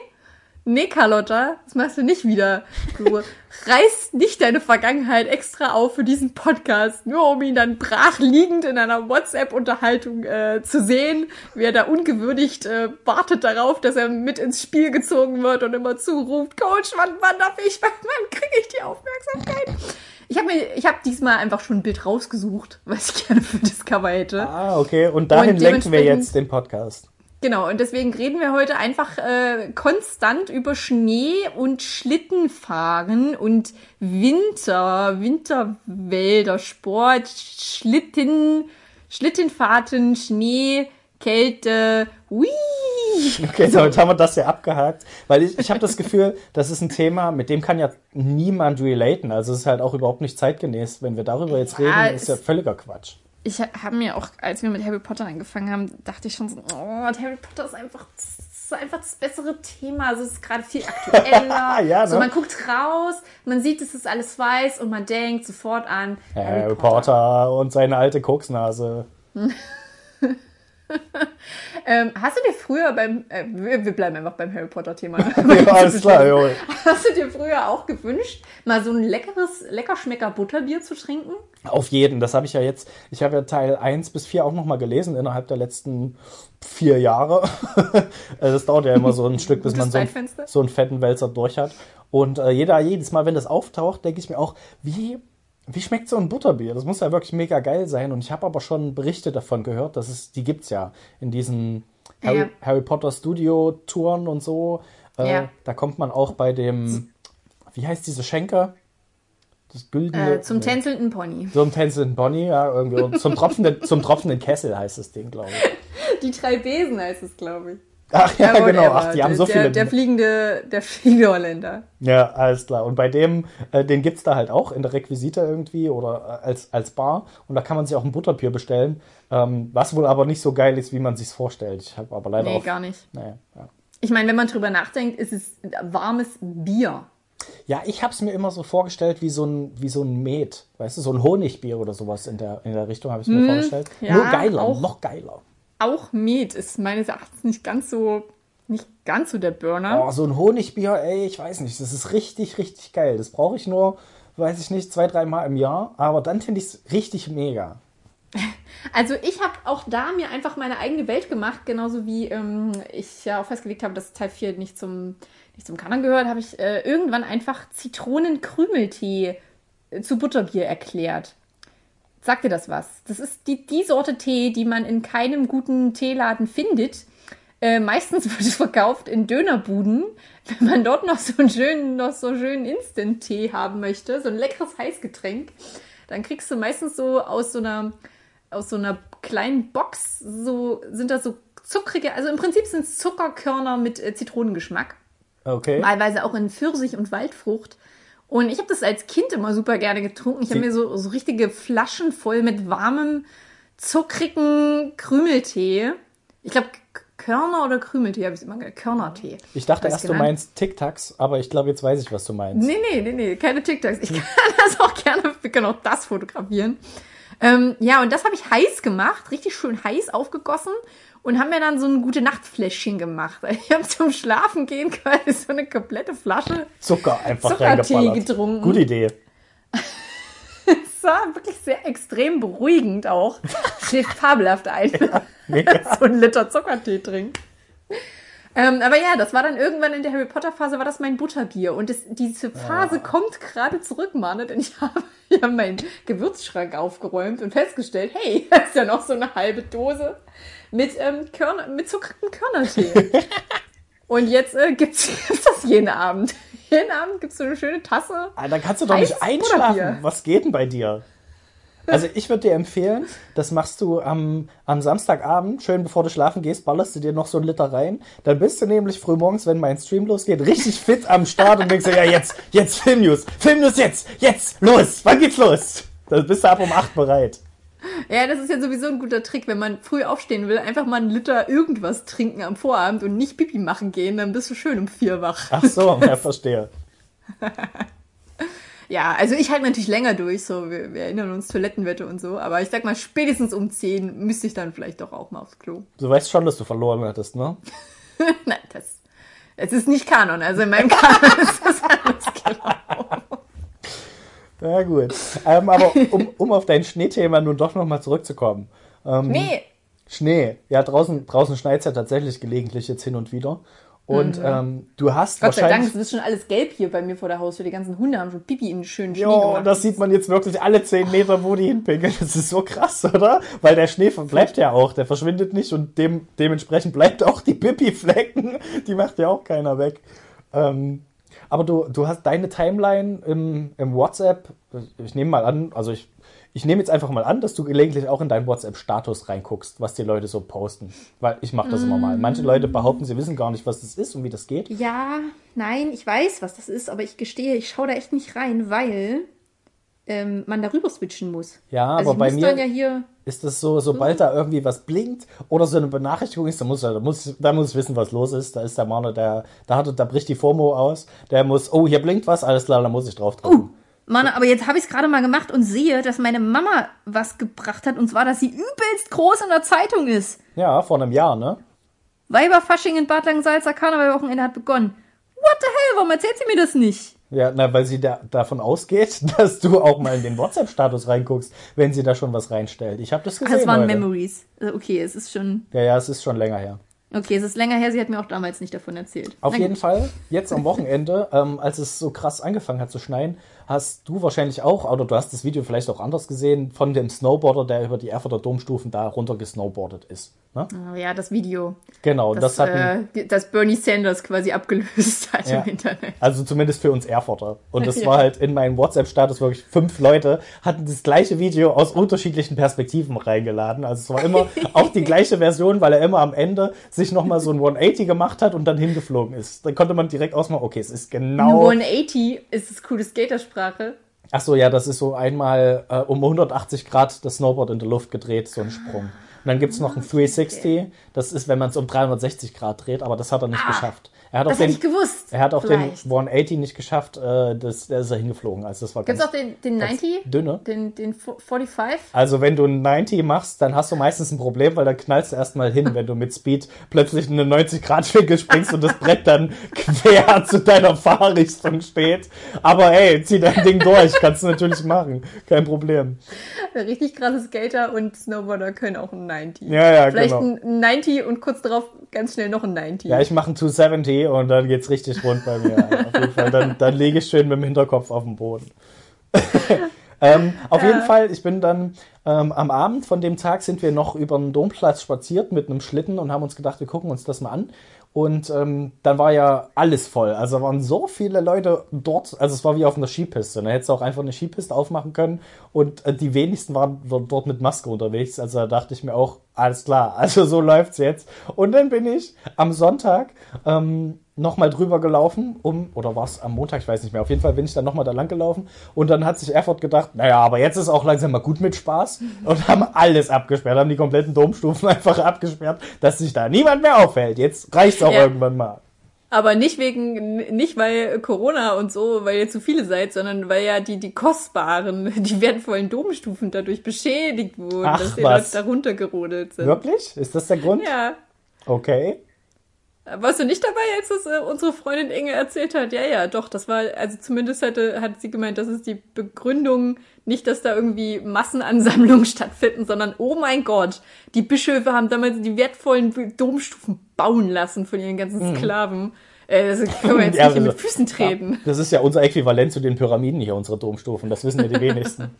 [SPEAKER 1] nee, Carlotta, das machst du nicht wieder. Du reißt nicht deine Vergangenheit extra auf für diesen Podcast, nur um ihn dann brach liegend in einer WhatsApp-Unterhaltung äh, zu sehen, wie er da ungewürdigt äh, wartet darauf, dass er mit ins Spiel gezogen wird und immer zuruft, Coach, wann, wann darf ich, wann, wann kriege ich die Aufmerksamkeit? Ich habe mir, ich habe diesmal einfach schon ein Bild rausgesucht, was ich gerne für das Cover hätte.
[SPEAKER 2] Ah, okay. Und dahin
[SPEAKER 1] Und
[SPEAKER 2] lenken wir jetzt den Podcast.
[SPEAKER 1] Genau, und deswegen reden wir heute einfach äh, konstant über Schnee und Schlittenfahren und Winter, Winterwälder, Sport, Schlitten, Schlittenfahrten, Schnee, Kälte, hui.
[SPEAKER 2] Okay, damit haben wir das ja abgehakt. Weil ich, ich habe das Gefühl, das ist ein Thema, mit dem kann ja niemand relaten. Also es ist halt auch überhaupt nicht zeitgemäß. Wenn wir darüber jetzt
[SPEAKER 1] Ja,
[SPEAKER 2] reden, ist ja völliger Quatsch.
[SPEAKER 1] Ich habe mir auch, als wir mit Harry Potter angefangen haben, dachte ich schon so, oh, Harry Potter ist einfach, das ist einfach das bessere Thema. Also es ist gerade viel aktueller.
[SPEAKER 2] Ja,
[SPEAKER 1] So,
[SPEAKER 2] ne?
[SPEAKER 1] man guckt raus, man sieht, es ist alles weiß und man denkt sofort an
[SPEAKER 2] Harry Potter und seine alte Koksnase.
[SPEAKER 1] Ähm, hast du dir früher beim, äh, wir, wir bleiben einfach beim Harry Potter Thema.
[SPEAKER 2] Ja, alles klar, jawohl.
[SPEAKER 1] Hast du dir früher auch gewünscht, mal so ein leckeres, leckerschmecker Butterbier zu trinken?
[SPEAKER 2] Auf jeden. Das habe ich ja jetzt, ich habe ja Teil 1 bis 4 auch nochmal gelesen innerhalb der letzten vier Jahre. Also das dauert ja immer so ein Stück, bis man so, ein, so einen fetten Wälzer durch hat. Und äh, jeder, jedes Mal, wenn das auftaucht, denke ich mir auch, wie, wie schmeckt so ein Butterbier? Das muss ja wirklich mega geil sein. Und ich habe aber schon Berichte davon gehört, dass es, die gibt's ja in diesen Harry,
[SPEAKER 1] Ja.
[SPEAKER 2] Harry Potter Studio Touren und so. Äh,
[SPEAKER 1] Ja.
[SPEAKER 2] Da kommt man auch bei dem, wie heißt diese Schenker? Das güldene.
[SPEAKER 1] Äh, zum
[SPEAKER 2] nee.
[SPEAKER 1] tänzelnden Pony.
[SPEAKER 2] Ein tänzelnden Bonnie, ja, irgendwie. Und zum tropfenden, zum tropfenden Kessel heißt das Ding, glaube ich.
[SPEAKER 1] Die drei Besen heißt es, glaube ich.
[SPEAKER 2] Ach ja, genau.
[SPEAKER 1] whatever.
[SPEAKER 2] Ach, die haben so
[SPEAKER 1] der,
[SPEAKER 2] viele.
[SPEAKER 1] Der fliegende, der fliegende Holländer.
[SPEAKER 2] Ja, alles klar. Und bei dem, äh, den gibt's da halt auch in der Requisite irgendwie oder äh, als, als Bar. Und da kann man sich auch ein Butterbier bestellen. Ähm, was wohl aber nicht so geil ist, wie man sich's vorstellt. Ich habe aber leider
[SPEAKER 1] Nee,
[SPEAKER 2] auch.
[SPEAKER 1] gar nicht.
[SPEAKER 2] Nee, ja.
[SPEAKER 1] Ich meine, wenn man drüber nachdenkt, ist es warmes Bier.
[SPEAKER 2] ja, ich hab's mir immer so vorgestellt wie so ein, wie so ein Met. Weißt du, so ein Honigbier oder sowas in der, in der Richtung habe ich mir vorgestellt.
[SPEAKER 1] Hm, ja,
[SPEAKER 2] Nur geiler,
[SPEAKER 1] auch.
[SPEAKER 2] noch geiler.
[SPEAKER 1] Auch Met ist meines Erachtens nicht ganz so, nicht ganz so der Burner.
[SPEAKER 2] Oh, so ein Honigbier, ey, ich weiß nicht. Das ist richtig, richtig geil. Das brauche ich nur, weiß ich nicht, zwei, dreimal im Jahr. Aber dann finde ich's richtig mega.
[SPEAKER 1] Also ich habe auch da mir einfach meine eigene Welt gemacht, genauso wie ähm, ich ja auch festgelegt habe, dass Teil 4 nicht zum, nicht zum Kanon gehört, habe ich äh, irgendwann einfach Zitronenkrümeltee äh, zu Butterbier erklärt. Sagt dir das was? Das ist die, die Sorte Tee, die man in keinem guten Teeladen findet. Äh, meistens wird es verkauft in Dönerbuden. Wenn man dort noch so einen schönen, noch so schönen Instant-Tee haben möchte, so ein leckeres Heißgetränk, dann kriegst du meistens so aus so einer, aus so einer kleinen Box, so sind das so zuckrige, also im Prinzip sind es Zuckerkörner mit äh, Zitronengeschmack.
[SPEAKER 2] Okay.
[SPEAKER 1] Wahlweise auch in Pfirsich und Waldfrucht. Und ich habe das als Kind immer super gerne getrunken. Ich habe mir so, so richtige Flaschen voll mit warmem, zuckrigen Krümeltee. Ich glaube, Körner oder Krümeltee habe ich immer genannt. Körnertee.
[SPEAKER 2] Ich dachte erst, du
[SPEAKER 1] genannt.
[SPEAKER 2] meinst Tic-Tacs, aber ich glaube, jetzt weiß ich, was du meinst.
[SPEAKER 1] Nee, nee, nee, nee, keine TikToks. Ich kann das auch gerne, wir können auch das fotografieren. Ähm, ja, und das habe ich heiß gemacht, richtig schön heiß aufgegossen und haben mir dann so ein gute Nachtfläschchen gemacht. Ich habe zum Schlafen gehen quasi so eine komplette Flasche.
[SPEAKER 2] Zucker einfach
[SPEAKER 1] Zuckertee getrunken.
[SPEAKER 2] Gute Idee.
[SPEAKER 1] Es war wirklich sehr extrem beruhigend auch. Schläft fabelhaft ein.
[SPEAKER 2] mega.
[SPEAKER 1] so ein Liter Zuckertee trinkt. Ähm, aber ja, das war dann irgendwann in der Harry Potter Phase war das mein Butterbier und das, diese Phase kommt gerade zurück, Mane, denn ich habe ja meinen Gewürzschrank aufgeräumt und festgestellt, hey, da ist ja noch so eine halbe Dose mit ähm, Körner, mit zuckertem Körnertee. und jetzt äh, gibt's, gibt's das jeden Abend. Jeden Abend gibt's so eine schöne Tasse.
[SPEAKER 2] Ah, dann kannst du doch nicht einschlafen.
[SPEAKER 1] Butterbier.
[SPEAKER 2] Was geht denn bei dir? Also ich würde dir empfehlen, das machst du am, am Samstagabend, schön bevor du schlafen gehst, ballerst du dir noch so einen Liter rein. Dann bist du nämlich frühmorgens, wenn mein Stream losgeht, richtig fit am Start und denkst dir, ja jetzt, jetzt Filmnews, Filmnews jetzt, jetzt, los, wann geht's los? Dann bist du ab um 8 bereit.
[SPEAKER 1] Ja, das ist ja sowieso ein guter Trick, wenn man früh aufstehen will, einfach mal einen Liter irgendwas trinken am Vorabend und nicht Pipi machen gehen, dann bist du schön um vier wach.
[SPEAKER 2] Ach so, ja, verstehe.
[SPEAKER 1] Ja, also ich halte natürlich länger durch, so wir, wir erinnern uns Toilettenwette und so, aber ich sag mal, spätestens um zehn müsste ich dann vielleicht doch auch mal aufs Klo.
[SPEAKER 2] Du weißt schon, dass du verloren hattest, ne?
[SPEAKER 1] Nein, das, es ist nicht Kanon, also in meinem Kanon ist das alles genau.
[SPEAKER 2] Ja, gut. Ähm, aber um, um auf dein Schneethema nun doch nochmal zurückzukommen. Ähm,
[SPEAKER 1] Nee,
[SPEAKER 2] Schnee. Ja, draußen, draußen schneit ja tatsächlich gelegentlich jetzt hin und wieder. Und ähm, du hast
[SPEAKER 1] Gott sei Dank,
[SPEAKER 2] wahrscheinlich.
[SPEAKER 1] es ist schon alles gelb hier bei mir vor der Haustür. Die ganzen Hunde haben schon Pipi in den schönen Schnee
[SPEAKER 2] Jo,
[SPEAKER 1] gemacht.
[SPEAKER 2] das sieht man jetzt wirklich alle 10 Meter, wo die hinpinkeln. Das ist so krass, oder? Weil der Schnee bleibt ja auch, der verschwindet nicht und dem, dementsprechend bleibt auch die Pipi-Flecken. Die macht ja auch keiner weg. Ähm, aber du, du hast deine Timeline im, im WhatsApp, ich nehme mal an, also ich, ich nehme jetzt einfach mal an, dass du gelegentlich auch in deinen WhatsApp-Status reinguckst, was die Leute so posten. Weil ich mache das immer mal. Manche Leute behaupten, sie wissen gar nicht, was das ist und wie das geht.
[SPEAKER 1] Ja, nein, ich weiß, was das ist, aber ich gestehe, ich schaue da echt nicht rein, weil ähm, man darüber switchen muss.
[SPEAKER 2] Ja,
[SPEAKER 1] also
[SPEAKER 2] aber bei mir
[SPEAKER 1] ja hier.
[SPEAKER 2] ist es so, sobald da irgendwie was blinkt oder so eine Benachrichtigung ist, da muss, da muss, da muss ich wissen, was los ist. Da ist der Mann, der, da hat, da bricht die FOMO aus. Der muss, oh, hier blinkt was, alles klar, da muss ich drauf drücken.
[SPEAKER 1] Mann, aber jetzt habe ich es gerade mal gemacht und sehe, dass meine Mama was gebracht hat, und zwar, dass sie übelst groß in der Zeitung ist.
[SPEAKER 2] Ja, vor einem Jahr, ne?
[SPEAKER 1] Weiberfasching in Bad Langensalza Karnevalwochenende hat begonnen. What the hell, warum erzählt sie mir das nicht?
[SPEAKER 2] Ja, na, weil sie da, davon ausgeht, dass du auch mal in den WhatsApp-Status reinguckst, wenn sie da schon was reinstellt. Ich habe das gesehen.
[SPEAKER 1] es waren
[SPEAKER 2] heute.
[SPEAKER 1] Memories. Also, Okay, es ist schon.
[SPEAKER 2] Ja, ja, es ist schon länger her.
[SPEAKER 1] Okay, es ist länger her, sie hat mir auch damals nicht davon erzählt.
[SPEAKER 2] Auf jeden. Fall, jetzt am Wochenende, ähm, als es so krass angefangen hat zu schneien, hast du wahrscheinlich auch, oder du hast das Video vielleicht auch anders gesehen, von dem Snowboarder, der über die Erfurter Domstufen da runter gesnowboardet ist. Ne?
[SPEAKER 1] Oh, ja, das Video.
[SPEAKER 2] Genau, das,
[SPEAKER 1] Das,
[SPEAKER 2] hat
[SPEAKER 1] äh, das Bernie Sanders quasi abgelöst hat
[SPEAKER 2] Ja.
[SPEAKER 1] im Internet.
[SPEAKER 2] also zumindest für uns Erfurter. Und das
[SPEAKER 1] Ja.
[SPEAKER 2] war halt in meinem WhatsApp-Status wirklich fünf Leute, hatten das gleiche Video aus unterschiedlichen Perspektiven reingeladen. Also es war immer auch die gleiche Version, weil er immer am Ende sich nochmal so ein 180 gemacht hat und dann hingeflogen ist. Dann konnte man direkt ausmachen, okay, es ist genau.
[SPEAKER 1] 180 ist das coole Skatersprache.
[SPEAKER 2] Ach so, ja, das ist so einmal äh, um 180 Grad das Snowboard in der Luft gedreht, so ein Sprung. Und dann gibt's noch ein 360, das ist, wenn man es um 360 Grad dreht, aber das hat er nicht
[SPEAKER 1] Ah,
[SPEAKER 2] geschafft. Er hat
[SPEAKER 1] Das
[SPEAKER 2] auch
[SPEAKER 1] hätte
[SPEAKER 2] den,
[SPEAKER 1] ich gewusst.
[SPEAKER 2] er hat auch
[SPEAKER 1] Vielleicht.
[SPEAKER 2] den 180 nicht geschafft, äh, das, da ist er hingeflogen. Also das war
[SPEAKER 1] Gibt's auch den, den
[SPEAKER 2] ganz
[SPEAKER 1] 90?
[SPEAKER 2] dünne.
[SPEAKER 1] Den, den 45?
[SPEAKER 2] Also wenn du ein 90 machst, dann hast du meistens ein Problem, weil dann knallst du erstmal hin, wenn du mit Speed plötzlich in einen 90-Grad-Winkel springst und das Brett dann quer zu deiner Fahrrichtung steht. Aber hey, zieh dein Ding durch, kannst du natürlich machen, kein Problem.
[SPEAKER 1] Richtig krasse Skater und Snowboarder können auch ein 90.
[SPEAKER 2] Ja, ja,
[SPEAKER 1] Vielleicht
[SPEAKER 2] genau.
[SPEAKER 1] ein 90 und kurz darauf ganz schnell noch ein 90.
[SPEAKER 2] Ja, ich mache ein 270 und dann geht's richtig rund bei mir. Auf jeden Fall. Dann, dann lege ich schön mit dem Hinterkopf auf den Boden. ähm, auf jeden Fall, ich bin dann ähm, am Abend von dem Tag sind wir noch über den Domplatz spaziert mit einem Schlitten und haben uns gedacht, wir gucken uns das mal an. Und ähm, dann war ja alles voll. Also waren so viele Leute dort. Also es war wie auf einer Skipiste. Da hättest du auch einfach eine Skipiste aufmachen können. Und äh, die wenigsten waren dort mit Maske unterwegs. Also da dachte ich mir auch, alles klar. Also so läuft's jetzt. Und dann bin ich am Sonntag ähm, nochmal drüber gelaufen, um, oder war es am Montag, ich weiß nicht mehr. Auf jeden Fall bin ich dann nochmal da lang gelaufen. Und dann hat sich Erfurt gedacht, naja, aber jetzt ist auch langsam mal gut mit Spaß. Und haben alles abgesperrt, haben die kompletten Domstufen einfach abgesperrt, dass sich da niemand mehr aufhält. Jetzt reicht's auch
[SPEAKER 1] Ja.
[SPEAKER 2] irgendwann mal.
[SPEAKER 1] Aber nicht wegen, nicht weil Corona und so, weil ihr zu viele seid, sondern weil ja die, die kostbaren, die wertvollen Domstufen dadurch beschädigt wurden,
[SPEAKER 2] Ach,
[SPEAKER 1] dass die? Leute da runtergerodelt sind.
[SPEAKER 2] Wirklich? Ist das der Grund?
[SPEAKER 1] Ja.
[SPEAKER 2] Okay.
[SPEAKER 1] Warst du nicht dabei, als das äh, unsere Freundin Inge erzählt hat? Ja, ja, doch, das war, also zumindest hatte, hat sie gemeint, das ist die Begründung, nicht, dass da irgendwie Massenansammlungen stattfinden, sondern, oh mein Gott, die Bischöfe haben damals die wertvollen Domstufen bauen lassen von ihren ganzen Sklaven. Äh, das können wir jetzt
[SPEAKER 2] Mhm. Ja,
[SPEAKER 1] nicht
[SPEAKER 2] also-
[SPEAKER 1] mit Füßen treten.
[SPEAKER 2] Ja, das ist ja unser Äquivalent zu den Pyramiden hier, unsere Domstufen. Das wissen ja die wenigsten.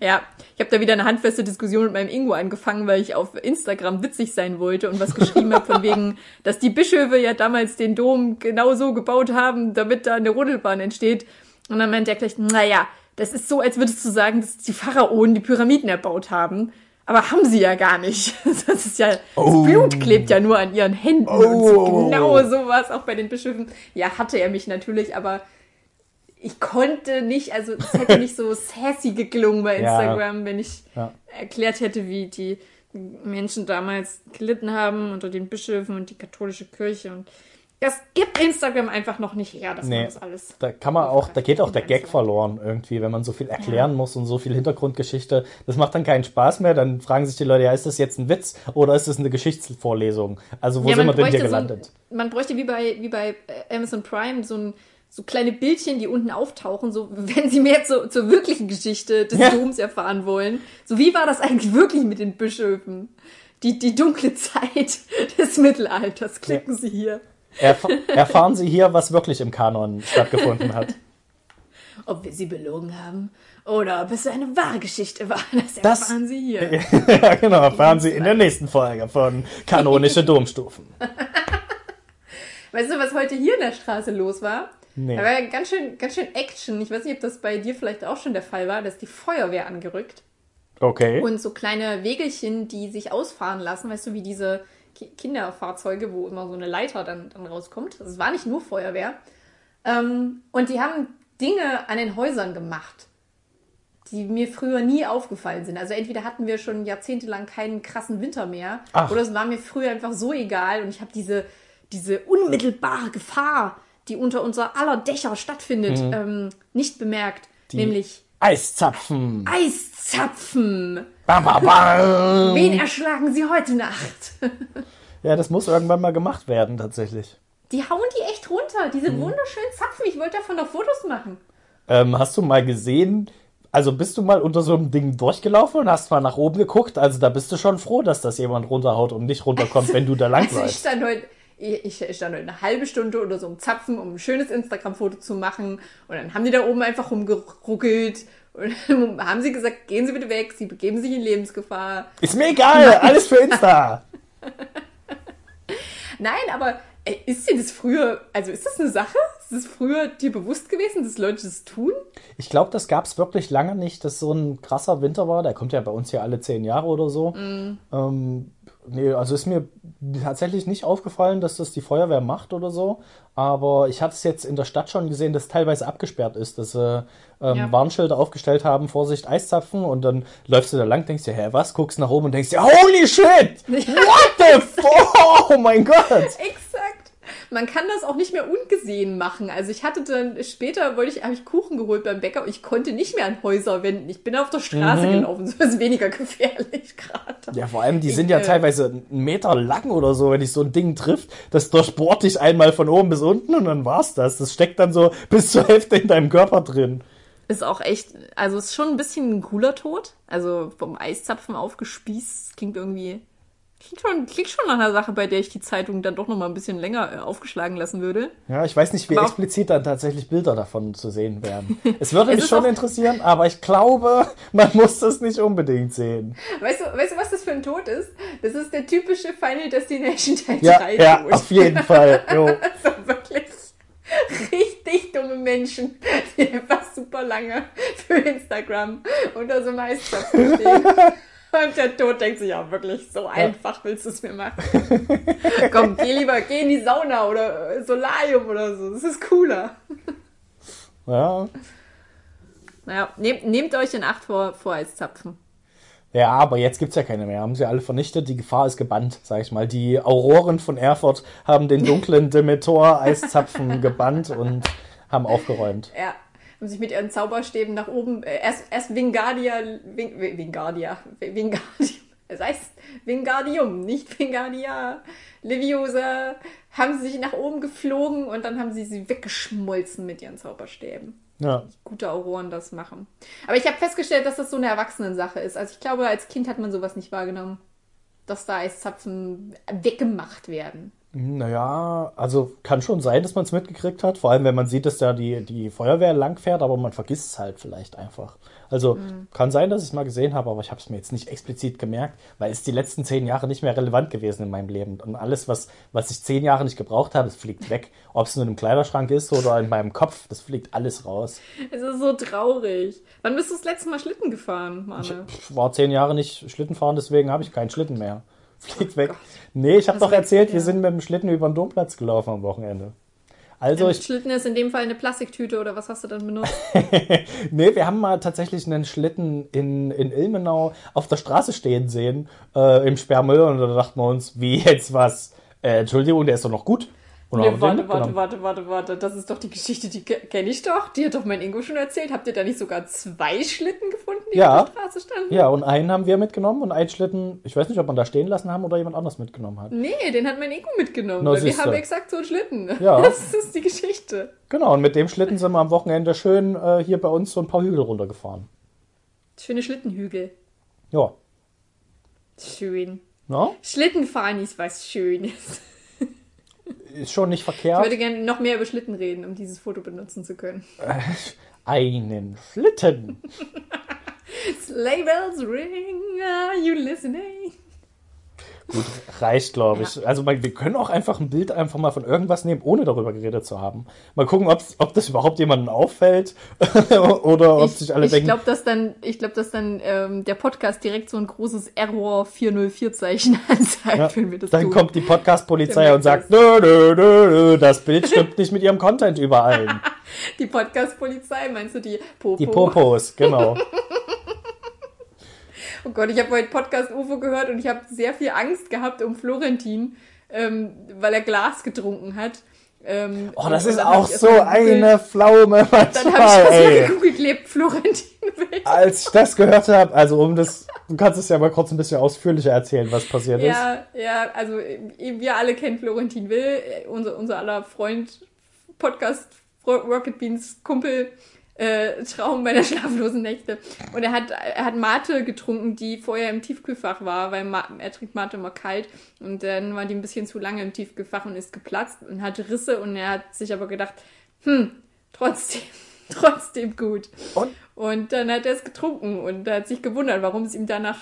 [SPEAKER 1] Ja, habe da wieder eine handfeste Diskussion mit meinem Ingo angefangen, weil ich auf Instagram witzig sein wollte und was geschrieben habe von wegen, dass die Bischöfe ja damals den Dom genau so gebaut haben, damit da eine Rodelbahn entsteht. Und dann meint er gleich, naja, das ist so, als würdest du sagen, dass die Pharaonen die Pyramiden erbaut haben. Aber haben sie ja gar nicht. Das ist ja, das
[SPEAKER 2] Oh.
[SPEAKER 1] Blut klebt ja nur an ihren Händen. Und so,
[SPEAKER 2] Oh.
[SPEAKER 1] genau so war es auch bei den Bischöfen. Ja, hatte er mich natürlich, aber ich konnte nicht, also es hätte nicht so sassy geklungen bei
[SPEAKER 2] Ja.
[SPEAKER 1] Instagram, wenn ich
[SPEAKER 2] Ja.
[SPEAKER 1] erklärt hätte, wie die Menschen damals gelitten haben unter den Bischöfen und die katholische Kirche. Und das gibt Instagram einfach noch nicht her, dass man
[SPEAKER 2] Nee,
[SPEAKER 1] das alles.
[SPEAKER 2] da kann man auch, da geht auch der Gag verloren irgendwie, wenn man so viel erklären muss und so viel Hintergrundgeschichte. Das macht dann keinen Spaß mehr. Dann fragen sich die Leute, ja, ist das jetzt ein Witz oder ist das eine Geschichtsvorlesung? Also wo
[SPEAKER 1] Ja,
[SPEAKER 2] sind wir
[SPEAKER 1] man
[SPEAKER 2] denn hier
[SPEAKER 1] bräuchte, so
[SPEAKER 2] gelandet?
[SPEAKER 1] ein, man bräuchte wie bei, wie bei äh, Amazon Prime so ein so kleine Bildchen, die unten auftauchen, so wenn sie mehr zu, zur wirklichen Geschichte des
[SPEAKER 2] Ja.
[SPEAKER 1] Doms erfahren wollen. So wie war das eigentlich wirklich mit den Bischöfen? Die, die dunkle Zeit des Mittelalters. Klicken Sie hier.
[SPEAKER 2] Erf erfahren Sie hier, was wirklich im Kanon stattgefunden hat.
[SPEAKER 1] Ob wir sie belogen haben oder ob es eine wahre Geschichte war, das
[SPEAKER 2] Das-
[SPEAKER 1] erfahren Sie hier.
[SPEAKER 2] ja, genau, erfahren Sie in der nächsten Folge von Kanonische Domstufen.
[SPEAKER 1] Weißt du, was heute hier in der Straße los war?
[SPEAKER 2] Nee.
[SPEAKER 1] Da war ja ganz schön, ganz schön Action. Ich weiß nicht, ob das bei dir vielleicht auch schon der Fall war. Da ist die Feuerwehr angerückt.
[SPEAKER 2] Okay.
[SPEAKER 1] Und so kleine Wegelchen, die sich ausfahren lassen, weißt du, wie diese Ki Kinderfahrzeuge, wo immer so eine Leiter dann, dann rauskommt. Das war nicht nur Feuerwehr. Ähm, und die haben Dinge an den Häusern gemacht, die mir früher nie aufgefallen sind. Also entweder hatten wir schon jahrzehntelang keinen krassen Winter mehr,
[SPEAKER 2] Ach.
[SPEAKER 1] oder es war mir früher einfach so egal und ich habe diese, diese unmittelbare Gefahr, die unter unser aller Dächer stattfindet, ähm, nicht bemerkt.
[SPEAKER 2] Die
[SPEAKER 1] Nämlich
[SPEAKER 2] Eiszapfen.
[SPEAKER 1] Eiszapfen.
[SPEAKER 2] Bam, bam, bam.
[SPEAKER 1] Wen erschlagen Sie heute Nacht?
[SPEAKER 2] Ja, das muss irgendwann mal gemacht werden, tatsächlich.
[SPEAKER 1] Die hauen die echt runter. Diese
[SPEAKER 2] Mhm.
[SPEAKER 1] wunderschönen Zapfen. Ich wollte davon noch Fotos machen.
[SPEAKER 2] Ähm, hast du mal gesehen, also bist du mal unter so einem Ding durchgelaufen und hast mal nach oben geguckt? Also da bist du schon froh, dass das jemand runterhaut und nicht runterkommt, wenn du da lang
[SPEAKER 1] Also ich stand heute, ich, ich stand eine halbe Stunde unter so einem Zapfen, um ein schönes Instagram-Foto zu machen. Und dann haben die da oben einfach rumgeruckelt. Und dann haben sie gesagt, gehen Sie bitte weg, Sie begeben sich in Lebensgefahr.
[SPEAKER 2] Ist mir egal, alles für Insta.
[SPEAKER 1] Nein, aber ey, ist dir das früher, also ist das eine Sache? Ist das früher dir bewusst gewesen, dass Leute das tun?
[SPEAKER 2] Ich glaube, das gab es wirklich lange nicht, dass so ein krasser Winter war. Der kommt ja bei uns hier alle zehn Jahre oder so.
[SPEAKER 1] Mm.
[SPEAKER 2] Ähm, nee, also ist mir tatsächlich nicht aufgefallen, dass das die Feuerwehr macht oder so. Aber ich hatte es jetzt in der Stadt schon gesehen, dass teilweise abgesperrt ist, dass sie ähm,
[SPEAKER 1] Ja.
[SPEAKER 2] Warnschilder aufgestellt haben, Vorsicht, Eiszapfen und dann läufst du da lang, denkst dir, hä, was? Guckst nach oben und denkst dir, holy shit! What the fuck? Oh mein Gott!
[SPEAKER 1] Man kann das auch nicht mehr ungesehen machen. Also ich hatte dann später wollte ich habe ich Kuchen geholt beim Bäcker und ich konnte nicht mehr an Häuser wenden. Ich bin auf der Straße gelaufen. So ist weniger gefährlich gerade.
[SPEAKER 2] Ja, vor allem, die
[SPEAKER 1] Ich,
[SPEAKER 2] sind ja
[SPEAKER 1] äh,
[SPEAKER 2] teilweise einen Meter lang oder so, wenn dich so ein Ding trifft. Das durchbohrt dich einmal von oben bis unten und dann war's das. Das steckt dann so bis zur Hälfte in deinem Körper drin.
[SPEAKER 1] Ist auch echt, also ist schon ein bisschen ein cooler Tod. Also vom Eiszapfen aufgespießt klingt irgendwie klingt schon klingt schon nach einer Sache, bei der ich die Zeitung dann doch noch mal ein bisschen länger äh, aufgeschlagen lassen würde.
[SPEAKER 2] Ja, ich weiß nicht, wie
[SPEAKER 1] Aber
[SPEAKER 2] explizit dann tatsächlich Bilder davon zu sehen wären. Es würde
[SPEAKER 1] Es
[SPEAKER 2] mich schon interessieren, aber ich glaube, man muss das nicht unbedingt sehen.
[SPEAKER 1] Weißt du, weißt du, was das für ein Tod ist? Das ist der typische Final Destination Teil
[SPEAKER 2] Ja,
[SPEAKER 1] 3
[SPEAKER 2] ja,
[SPEAKER 1] Tod.
[SPEAKER 2] auf jeden Fall. Jo.
[SPEAKER 1] Also wirklich richtig dumme Menschen, die einfach super lange für Instagram unter so einem Eiszapfen stehen. Und der Tod denkt sich ja wirklich, so einfach willst du es mir machen. Komm, geh lieber, geh in die Sauna oder äh, Solarium oder so. Das ist cooler.
[SPEAKER 2] Ja.
[SPEAKER 1] Naja, nehmt, nehmt euch in Acht vor, vor Eiszapfen.
[SPEAKER 2] ja, aber jetzt gibt's ja keine mehr. Haben sie alle vernichtet. Die Gefahr ist gebannt, sag ich mal. Die Auroren von Erfurt haben den dunklen Demetor-Eiszapfen gebannt und haben aufgeräumt.
[SPEAKER 1] Ja, haben sich mit ihren Zauberstäben nach oben, äh, erst, erst Vingardia, Ving, Vingardia, Vingardium, es heißt Vingardium, nicht Vingardia, Leviosa, haben sie sich nach oben geflogen und dann haben sie sie weggeschmolzen mit ihren Zauberstäben.
[SPEAKER 2] Ja.
[SPEAKER 1] Gute Auroren das machen. Aber ich habe festgestellt, dass das so eine Erwachsenensache ist. Also ich glaube, als Kind hat man sowas nicht wahrgenommen, dass da Eiszapfen weggemacht werden.
[SPEAKER 2] Naja, also kann schon sein, dass man es mitgekriegt hat. Vor allem, wenn man sieht, dass da die, die Feuerwehr langfährt, aber man vergisst es halt vielleicht einfach. Also kann sein, dass ich es mal gesehen habe, aber ich habe es mir jetzt nicht explizit gemerkt, weil es die letzten zehn Jahre nicht mehr relevant gewesen in meinem Leben. Und alles, was, was ich zehn Jahre nicht gebraucht habe, es fliegt weg. Ob es nur im Kleiderschrank ist oder in meinem Kopf, das fliegt alles raus.
[SPEAKER 1] Es ist so traurig. Wann bist du das letzte Mal Schlitten gefahren, Manne?
[SPEAKER 2] Ich war zehn Jahre nicht Schlitten fahren, deswegen habe ich keinen Schlitten mehr. Fliegt weg. Nee, ich habe doch erzählt, wir
[SPEAKER 1] ja.
[SPEAKER 2] sind mit dem Schlitten über den Domplatz gelaufen am Wochenende. Also ich
[SPEAKER 1] Schlitten ist in dem Fall eine Plastiktüte oder was hast du dann benutzt?
[SPEAKER 2] Nee, wir haben mal tatsächlich einen Schlitten in, in Ilmenau auf der Straße stehen sehen, äh, im Sperrmüll, und da dachten wir uns, wie jetzt was? Äh, Entschuldigung, der ist doch noch gut.
[SPEAKER 1] Nee, warte, warte, warte, warte, warte. Das ist doch die Geschichte, die kenne ich doch. Die hat doch mein Ingo schon erzählt. Habt ihr da nicht sogar zwei Schlitten gefunden, die
[SPEAKER 2] Ja.
[SPEAKER 1] auf der Straße standen?
[SPEAKER 2] Ja, und einen haben wir mitgenommen und einen Schlitten, ich weiß nicht, ob man da stehen lassen haben oder jemand anders mitgenommen hat.
[SPEAKER 1] Nee, den hat mein Ingo mitgenommen.
[SPEAKER 2] Na,
[SPEAKER 1] wir haben exakt so einen Schlitten.
[SPEAKER 2] Ja.
[SPEAKER 1] Das ist die Geschichte.
[SPEAKER 2] Genau, und mit dem Schlitten sind wir am Wochenende schön äh, hier bei uns so ein paar Hügel runtergefahren.
[SPEAKER 1] Schöne Schlittenhügel.
[SPEAKER 2] Ja.
[SPEAKER 1] Schön.
[SPEAKER 2] Na,
[SPEAKER 1] Schlittenfahren ist was Schönes.
[SPEAKER 2] Ist schon nicht
[SPEAKER 1] Ich
[SPEAKER 2] verkehrt.
[SPEAKER 1] würde gerne noch mehr über Schlitten reden, um dieses Foto benutzen zu können.
[SPEAKER 2] Einen Schlitten.
[SPEAKER 1] Sleigh bells ring, are you listening?
[SPEAKER 2] Gut, reicht, glaube ich. Also man, wir können auch einfach ein Bild einfach mal von irgendwas nehmen, ohne darüber geredet zu haben. Mal gucken, ob's, ob das überhaupt jemandem auffällt oder ob sich alle
[SPEAKER 1] ich
[SPEAKER 2] denken,
[SPEAKER 1] glaube, dass dann, ich glaube, dass dann ähm, der Podcast direkt so ein großes Error 404 Zeichen anzeigt,
[SPEAKER 2] ja,
[SPEAKER 1] wenn wir das
[SPEAKER 2] dann
[SPEAKER 1] tun.
[SPEAKER 2] kommt die Podcast-Polizei und sagt, nö, nö, nö, nö, das Bild stimmt nicht mit ihrem Content überein.
[SPEAKER 1] die Podcast-Polizei, meinst du die Popo?
[SPEAKER 2] Die Popos, genau.
[SPEAKER 1] Oh Gott, ich habe heute Podcast UFO gehört und ich habe sehr viel Angst gehabt um Florentin, ähm, weil er Glas getrunken hat. Ähm,
[SPEAKER 2] Oh, das ist auch so eine Pflaume
[SPEAKER 1] Dann habe ich
[SPEAKER 2] manchmal,
[SPEAKER 1] erst mal gegoogelt, lebt Florentin Will.
[SPEAKER 2] Als ich das gehört habe, also um das, du kannst es ja mal kurz ein bisschen ausführlicher erzählen, was passiert ist.
[SPEAKER 1] Ja, ja, also äh, wir alle kennen Florentin Will, äh, unser, unser aller Freund, Podcast, Ro- Rocket Beans Kumpel, äh, Traum meiner schlaflosen Nächte. Und er hat, er hat Mate getrunken, die vorher im Tiefkühlfach war, weil Ma er trinkt Mate immer kalt. Und dann war die ein bisschen zu lange im Tiefkühlfach und ist geplatzt und hatte Risse. Und er hat sich aber gedacht, hm, trotzdem, trotzdem gut.
[SPEAKER 2] Und?
[SPEAKER 1] Und dann hat er es getrunken und er hat sich gewundert, warum es ihm danach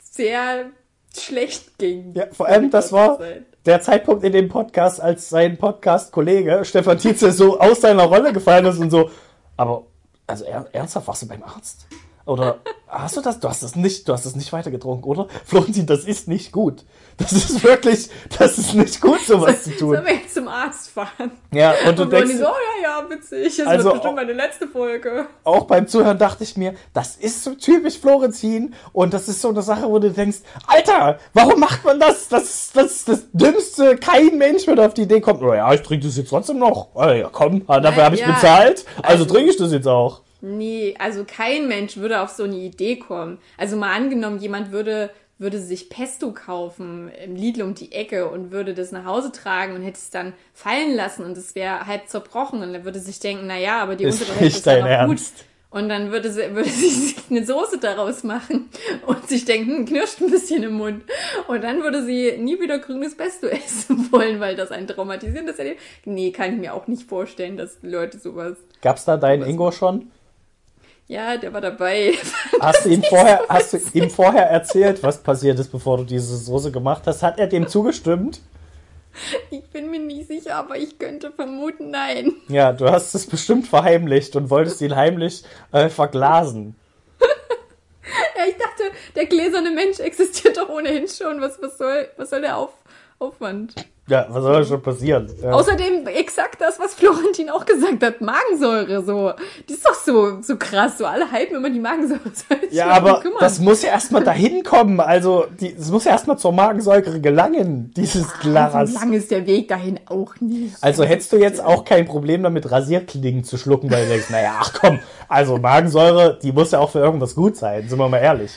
[SPEAKER 1] sehr schlecht ging.
[SPEAKER 2] Ja, vor allem, das war der Zeitpunkt in dem Podcast, als sein Podcast-Kollege Stefan Tietze so aus seiner Rolle gefallen ist und so, aber, also er, ernsthaft, warst du beim Arzt? Oder hast du das? Du hast es nicht, du hast es nicht weiter getrunken, oder? Florentin, das ist nicht gut. Das ist wirklich, das ist nicht gut, sowas zu tun.
[SPEAKER 1] Sollen wir jetzt zum Arzt fahren?
[SPEAKER 2] Ja, und du
[SPEAKER 1] Und
[SPEAKER 2] denkst,
[SPEAKER 1] so, oh ja, ja, witzig, das
[SPEAKER 2] Also-
[SPEAKER 1] wird bestimmt meine letzte Folge.
[SPEAKER 2] auch beim Zuhören dachte ich mir, das ist so typisch Florentin und das ist so eine Sache, wo du denkst, Alter, warum macht man das? Das ist das, ist das Dümmste. Kein Mensch wird auf die Idee kommen, oh ja, ich trinke das jetzt trotzdem noch. Oh, ja, komm, dafür habe ich
[SPEAKER 1] ja.
[SPEAKER 2] bezahlt, also
[SPEAKER 1] Also-
[SPEAKER 2] trinke ich das jetzt auch.
[SPEAKER 1] Nee, also kein Mensch würde auf so eine Idee kommen. Also mal angenommen, jemand würde, würde sich Pesto kaufen im Lidl um die Ecke und würde das nach Hause tragen und hätte es dann fallen lassen und es wäre halb zerbrochen und er würde sich denken, na ja, aber die
[SPEAKER 2] Ist
[SPEAKER 1] untere Hälfte ist ja noch gut.
[SPEAKER 2] Ernst.
[SPEAKER 1] Und dann würde sie, würde sie sich eine Soße daraus machen und sich denken, hm, knirscht ein bisschen im Mund. Und dann würde sie nie wieder grünes Pesto essen wollen, weil das ein traumatisierendes Erlebnis. Nee, kann ich mir auch nicht vorstellen, dass Leute sowas.
[SPEAKER 2] Gab's da deinen Ingo schon?
[SPEAKER 1] Ja, der war dabei.
[SPEAKER 2] Hast du ihm vorher, hast du ihm vorher erzählt, was passiert ist, bevor du diese Soße gemacht hast? Hat er dem zugestimmt?
[SPEAKER 1] Ich bin mir nicht sicher, aber ich könnte vermuten, nein.
[SPEAKER 2] Ja, du hast es bestimmt verheimlicht und wolltest ihn heimlich äh, verglasen.
[SPEAKER 1] Ja, ich dachte, der gläserne Mensch existiert doch ohnehin schon. Was, was, soll, was soll der Auf, Aufwand?
[SPEAKER 2] Ja, was soll schon passieren? Ja.
[SPEAKER 1] Außerdem exakt das, was Florentin auch gesagt hat. Magensäure, so. Die ist doch so, so krass. So alle hypen immer die Magensäure.
[SPEAKER 2] Ja, aber das muss ja erstmal dahin kommen. Also, die, es muss ja erstmal zur Magensäure gelangen, dieses Glas.
[SPEAKER 1] So lang ist der Weg dahin auch nicht.
[SPEAKER 2] Also hättest du jetzt auch kein Problem damit, Rasierklingen zu schlucken, weil du denkst, naja, ach komm, also Magensäure, die muss ja auch für irgendwas gut sein, sind wir mal ehrlich.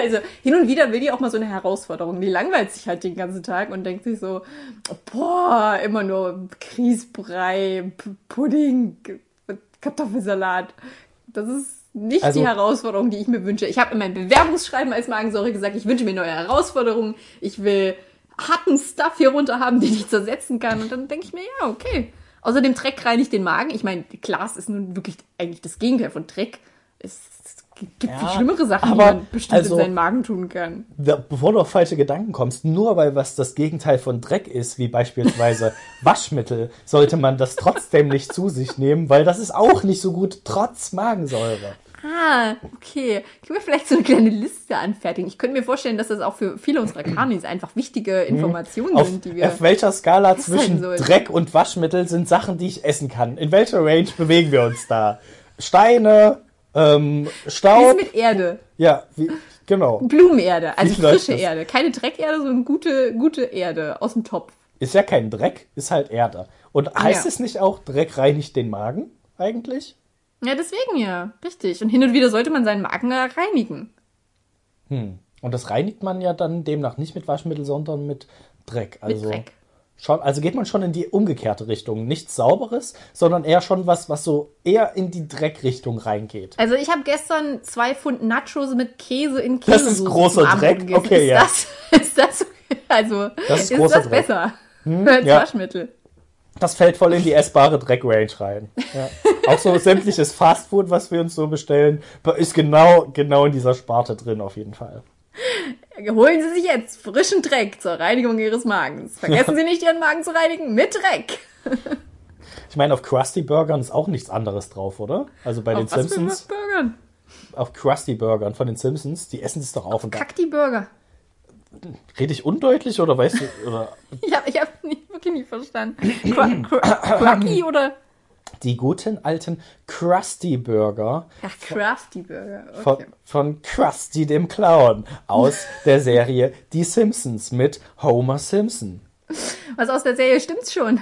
[SPEAKER 1] Also hin und wieder will die auch mal so eine Herausforderung. Die langweilt sich halt den ganzen Tag und denkt sich so, boah, immer nur Grießbrei, P Pudding, Kartoffelsalat. Das ist nicht
[SPEAKER 2] Also-
[SPEAKER 1] die Herausforderung, die ich mir wünsche. Ich habe in meinem Bewerbungsschreiben als Magensäure gesagt, ich wünsche mir neue Herausforderungen. Ich will harten Stuff hier runter haben, den ich zersetzen kann. Und dann denke ich mir, ja, okay. Außerdem Dreck reinigt den Magen. Ich meine, Glas ist nun wirklich eigentlich das Gegenteil von Dreck. Es gibt
[SPEAKER 2] Ja,
[SPEAKER 1] viel schlimmere Sachen, die
[SPEAKER 2] aber
[SPEAKER 1] man bestimmt
[SPEAKER 2] also-
[SPEAKER 1] in seinen Magen tun kann.
[SPEAKER 2] Da- Bevor du auf falsche Gedanken kommst, nur weil was das Gegenteil von Dreck ist, wie beispielsweise Waschmittel, sollte man das trotzdem nicht zu sich nehmen, weil das ist auch nicht so gut, trotz Magensäure.
[SPEAKER 1] Ah, okay. Können wir vielleicht so eine kleine Liste anfertigen? Ich könnte mir vorstellen, dass das auch für viele unserer Kanis einfach wichtige Informationen
[SPEAKER 2] Mhm. Auf,
[SPEAKER 1] sind, die wir.
[SPEAKER 2] auf welcher Skala zwischen
[SPEAKER 1] sollten.
[SPEAKER 2] Dreck und Waschmittel sind Sachen, die ich essen kann? In welcher Range bewegen wir uns da? Steine, ähm,
[SPEAKER 1] Wie
[SPEAKER 2] Staub?
[SPEAKER 1] ist mit Erde?
[SPEAKER 2] Ja, wie, genau.
[SPEAKER 1] Blumenerde, also
[SPEAKER 2] Wie
[SPEAKER 1] frische? Erde. Keine Dreckerde, sondern gute, gute Erde aus dem Topf.
[SPEAKER 2] Ist ja kein Dreck, ist halt Erde. Und heißt
[SPEAKER 1] Ja.
[SPEAKER 2] es nicht auch, Dreck reinigt den Magen eigentlich?
[SPEAKER 1] Ja, deswegen ja. Richtig. Und hin und wieder sollte man seinen Magen reinigen.
[SPEAKER 2] Hm. Und das reinigt man ja dann demnach nicht mit Waschmittel, sondern mit Dreck.
[SPEAKER 1] Mit
[SPEAKER 2] Also,
[SPEAKER 1] Dreck.
[SPEAKER 2] Schon, also geht man schon in die umgekehrte Richtung. Nichts Sauberes, sondern eher schon was, was so eher in die Dreckrichtung reingeht.
[SPEAKER 1] Also ich habe gestern zwei Pfund Nachos mit Käse in
[SPEAKER 2] Das
[SPEAKER 1] Käse.
[SPEAKER 2] ist großer Dreck? Okay,
[SPEAKER 1] ist
[SPEAKER 2] ja.
[SPEAKER 1] Das, ist das, also,
[SPEAKER 2] Das ist
[SPEAKER 1] ist das
[SPEAKER 2] Dreck.
[SPEAKER 1] besser als
[SPEAKER 2] ja.
[SPEAKER 1] Waschmittel?
[SPEAKER 2] Das fällt voll in die essbare Dreck-Range rein. Ja. Auch so sämtliches Fastfood, was wir uns so bestellen, ist genau, genau in dieser Sparte drin auf jeden Fall.
[SPEAKER 1] Holen Sie sich jetzt frischen Dreck zur Reinigung Ihres Magens. Vergessen Sie nicht, Ihren Magen zu reinigen mit Dreck.
[SPEAKER 2] Ich meine, auf Krusty Burgern ist auch nichts anderes drauf, oder? Also bei den
[SPEAKER 1] Auf für
[SPEAKER 2] Simpsons,
[SPEAKER 1] Burgern?
[SPEAKER 2] auf Krusty Burgern von den Simpsons, die essen das doch auf und
[SPEAKER 1] die Burger.
[SPEAKER 2] Rede ich undeutlich oder weißt du, oder
[SPEAKER 1] Ich habe ich hab nicht, wirklich nicht verstanden. Cracky oder?
[SPEAKER 2] Die guten alten Krusty Burger
[SPEAKER 1] Ach, Crafty Burger.
[SPEAKER 2] von,
[SPEAKER 1] Okay.
[SPEAKER 2] von Krusty dem Clown aus der Serie Die Simpsons mit Homer Simpson.
[SPEAKER 1] Was aus der Serie stimmt's schon.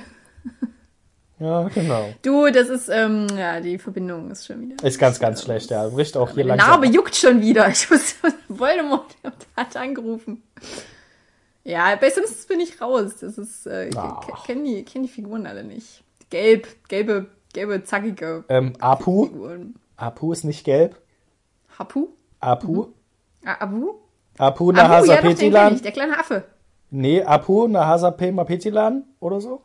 [SPEAKER 2] Ja, genau.
[SPEAKER 1] Du, das ist, ähm, ja, die Verbindung ist schon wieder.
[SPEAKER 2] Ist ganz, ganz schlecht, ja. Bricht auch hier langsam.
[SPEAKER 1] Narbe juckt schon wieder. Ich muss, Voldemort hat angerufen. Ja, bei Simpsons bin ich raus. Das ist, äh, ich
[SPEAKER 2] Ach.
[SPEAKER 1] kenne die, kenn die Figuren alle nicht. Gelb, gelbe, gelbe, zackige
[SPEAKER 2] Ähm, Apu.
[SPEAKER 1] Figuren.
[SPEAKER 2] Apu ist nicht gelb.
[SPEAKER 1] Hapu?
[SPEAKER 2] Apu.
[SPEAKER 1] Abu?
[SPEAKER 2] Apu
[SPEAKER 1] Abu,
[SPEAKER 2] Nahasa
[SPEAKER 1] ja, doch, ich, der kleine Affe.
[SPEAKER 2] Nee, Apu Nahasa Pema Petilan oder so.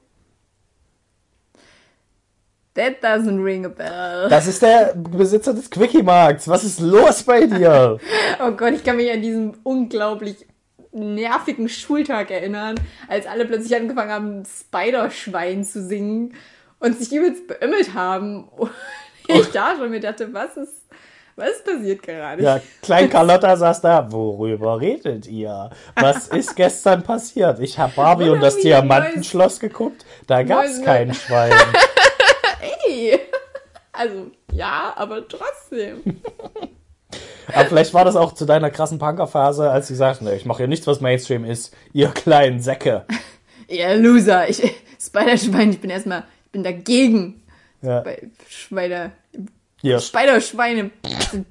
[SPEAKER 1] That doesn't ring a bell.
[SPEAKER 2] Das ist der Besitzer des Quickie-Markts. Was ist los bei dir?
[SPEAKER 1] Oh Gott, ich kann mich an diesen unglaublich nervigen Schultag erinnern, als alle plötzlich angefangen haben, Spider-Schwein zu singen und sich übelst beömmelt haben. Und ich da schon mir dachte, was ist, Was passiert gerade?
[SPEAKER 2] Ja, Klein Carlotta saß da. Worüber redet ihr? Was ist gestern passiert? Ich habe Barbie und das Diamantenschloss geguckt. Da gab's
[SPEAKER 1] Neues-
[SPEAKER 2] kein Schwein.
[SPEAKER 1] Ey. Also, ja, aber trotzdem.
[SPEAKER 2] Aber vielleicht war das auch zu deiner krassen Punkerphase, als sie sagten, ich mache ja nichts, was Mainstream ist, ihr kleinen Säcke.
[SPEAKER 1] Ihr Loser. Ich, Spider-Schwein, ich bin erstmal, bin dagegen.
[SPEAKER 2] Ja,
[SPEAKER 1] Bei Schweine,
[SPEAKER 2] hier.
[SPEAKER 1] Spider-Schweine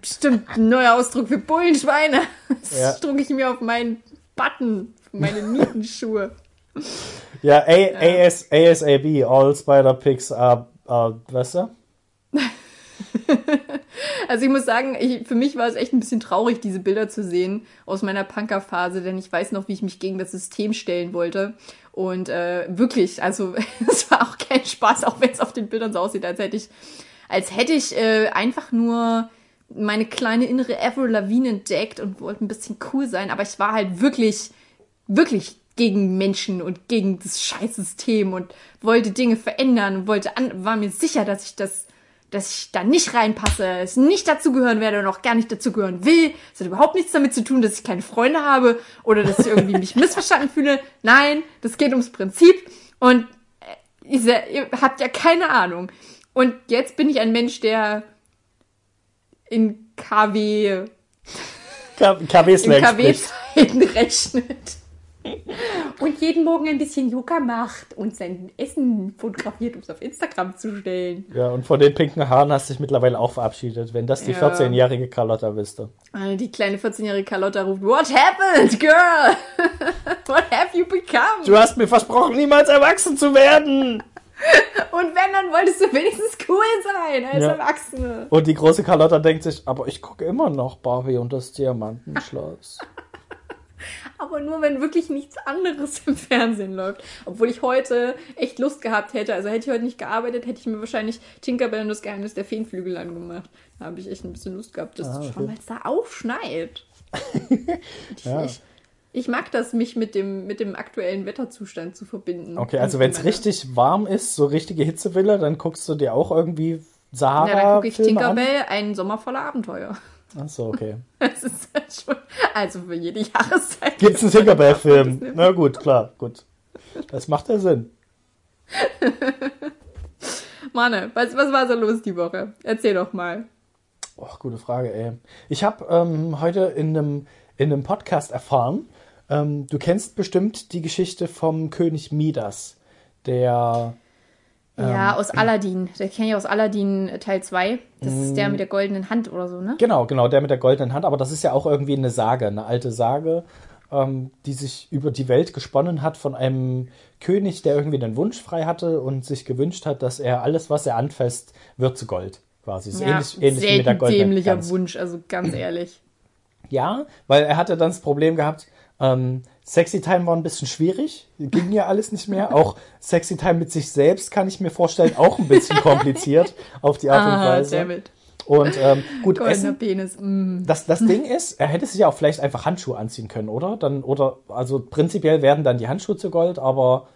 [SPEAKER 1] bestimmt ein neuer Ausdruck für Bullenschweine. Das
[SPEAKER 2] Ja.
[SPEAKER 1] drucke ich mir auf meinen Button, meine Nietenschuhe.
[SPEAKER 2] Ja, A AS ASAB, all Spider Pigs are, are, weißt du?
[SPEAKER 1] Also ich muss sagen, ich, für mich war es echt ein bisschen traurig, diese Bilder zu sehen aus meiner Punkerphase, denn ich weiß noch, wie ich mich gegen das System stellen wollte. Und äh, wirklich, also es war auch kein Spaß, auch wenn es auf den Bildern so aussieht, als hätte ich, als hätte ich äh, einfach nur meine kleine innere Avril Lavigne entdeckt und wollte ein bisschen cool sein. Aber ich war halt wirklich, wirklich gegen Menschen und gegen das Scheißsystem und wollte Dinge verändern und wollte an, war mir sicher, dass ich das dass ich da nicht reinpasse, es nicht dazugehören werde und auch gar nicht dazugehören will. Es hat überhaupt nichts damit zu tun, dass ich keine Freunde habe oder dass ich irgendwie mich missverstanden fühle. Nein, das geht ums Prinzip und äh, ihr, habt ja keine Ahnung. Und jetzt bin ich ein Mensch, der in KW,
[SPEAKER 2] K KW
[SPEAKER 1] in
[SPEAKER 2] Slang spricht.
[SPEAKER 1] KW-Zeiten rechnet. Und jeden Morgen ein bisschen Yoga macht und sein Essen fotografiert, um es auf Instagram zu stellen.
[SPEAKER 2] Ja, und von den pinken Haaren hast du dich mittlerweile auch verabschiedet, wenn das die
[SPEAKER 1] Ja.
[SPEAKER 2] 14-jährige Carlotta wüsste.
[SPEAKER 1] Äh, Die kleine 14-jährige Carlotta ruft, What happened, girl? What have you become?
[SPEAKER 2] Du hast mir versprochen, niemals erwachsen zu werden!
[SPEAKER 1] Und wenn, dann wolltest du wenigstens cool sein als
[SPEAKER 2] Ja.
[SPEAKER 1] Erwachsene.
[SPEAKER 2] Und die große Carlotta denkt sich, aber ich gucke immer noch Barbie und das Diamantenschloss.
[SPEAKER 1] Aber nur, wenn wirklich nichts anderes im Fernsehen läuft. Obwohl ich heute echt Lust gehabt hätte. Also hätte ich heute nicht gearbeitet, hätte ich mir wahrscheinlich Tinkerbell und das Geheimnis der Feenflügel angemacht. Da habe ich echt ein bisschen Lust gehabt, das
[SPEAKER 2] Ah, okay.
[SPEAKER 1] schauen, weil es da aufschneit. ich,
[SPEAKER 2] Ja.
[SPEAKER 1] ich, ich mag das, mich mit dem, mit dem aktuellen Wetterzustand zu verbinden.
[SPEAKER 2] Okay, also wenn es richtig warm ist, so richtige Hitzewille, dann guckst du dir auch irgendwie Sahara
[SPEAKER 1] Ja, dann gucke ich
[SPEAKER 2] Filme an?
[SPEAKER 1] Tinkerbell, ein Sommer voller Abenteuer.
[SPEAKER 2] Achso, okay.
[SPEAKER 1] Das ist halt schon, also für jede Jahreszeit.
[SPEAKER 2] Gibt's einen Tinkerbell-Film? Na gut, klar, gut. Das macht ja Sinn.
[SPEAKER 1] Manne, was, was war so los die Woche? Erzähl doch mal.
[SPEAKER 2] Oh, gute Frage, ey. Ich habe ähm, heute in einem, in einem Podcast erfahren, ähm, du kennst bestimmt die Geschichte vom König Midas, der
[SPEAKER 1] Ja, aus Aladdin. Der kenne ich aus Aladdin äh, Teil 2. Das ist der mit der goldenen Hand oder so, ne?
[SPEAKER 2] Genau, genau, der mit der goldenen Hand. Aber das ist ja auch irgendwie eine Sage, eine alte Sage, ähm, die sich über die Welt gesponnen hat von einem König, der irgendwie einen Wunsch frei hatte und sich gewünscht hat, dass er alles, was er anfasst, wird zu Gold. Quasi. So
[SPEAKER 1] Ja,
[SPEAKER 2] ähnlich, ähnlich wie mit der goldenen
[SPEAKER 1] dämlicher
[SPEAKER 2] Gans.
[SPEAKER 1] Wunsch, also ganz ehrlich.
[SPEAKER 2] Ja, weil er hatte dann das Problem gehabt, ähm, Sexy Time war ein bisschen schwierig, ging ja alles nicht mehr. Auch Sexy Time mit sich selbst kann ich mir vorstellen, auch ein bisschen kompliziert auf die Art und
[SPEAKER 1] Ah,
[SPEAKER 2] Weise.
[SPEAKER 1] dammit.
[SPEAKER 2] Und ähm, gut,
[SPEAKER 1] Goldener
[SPEAKER 2] Essen,
[SPEAKER 1] Penis. Mm.
[SPEAKER 2] das, das Ding ist, er hätte sich ja auch vielleicht einfach Handschuhe anziehen können, oder? Dann, oder, also prinzipiell werden dann die Handschuhe zu Gold, aber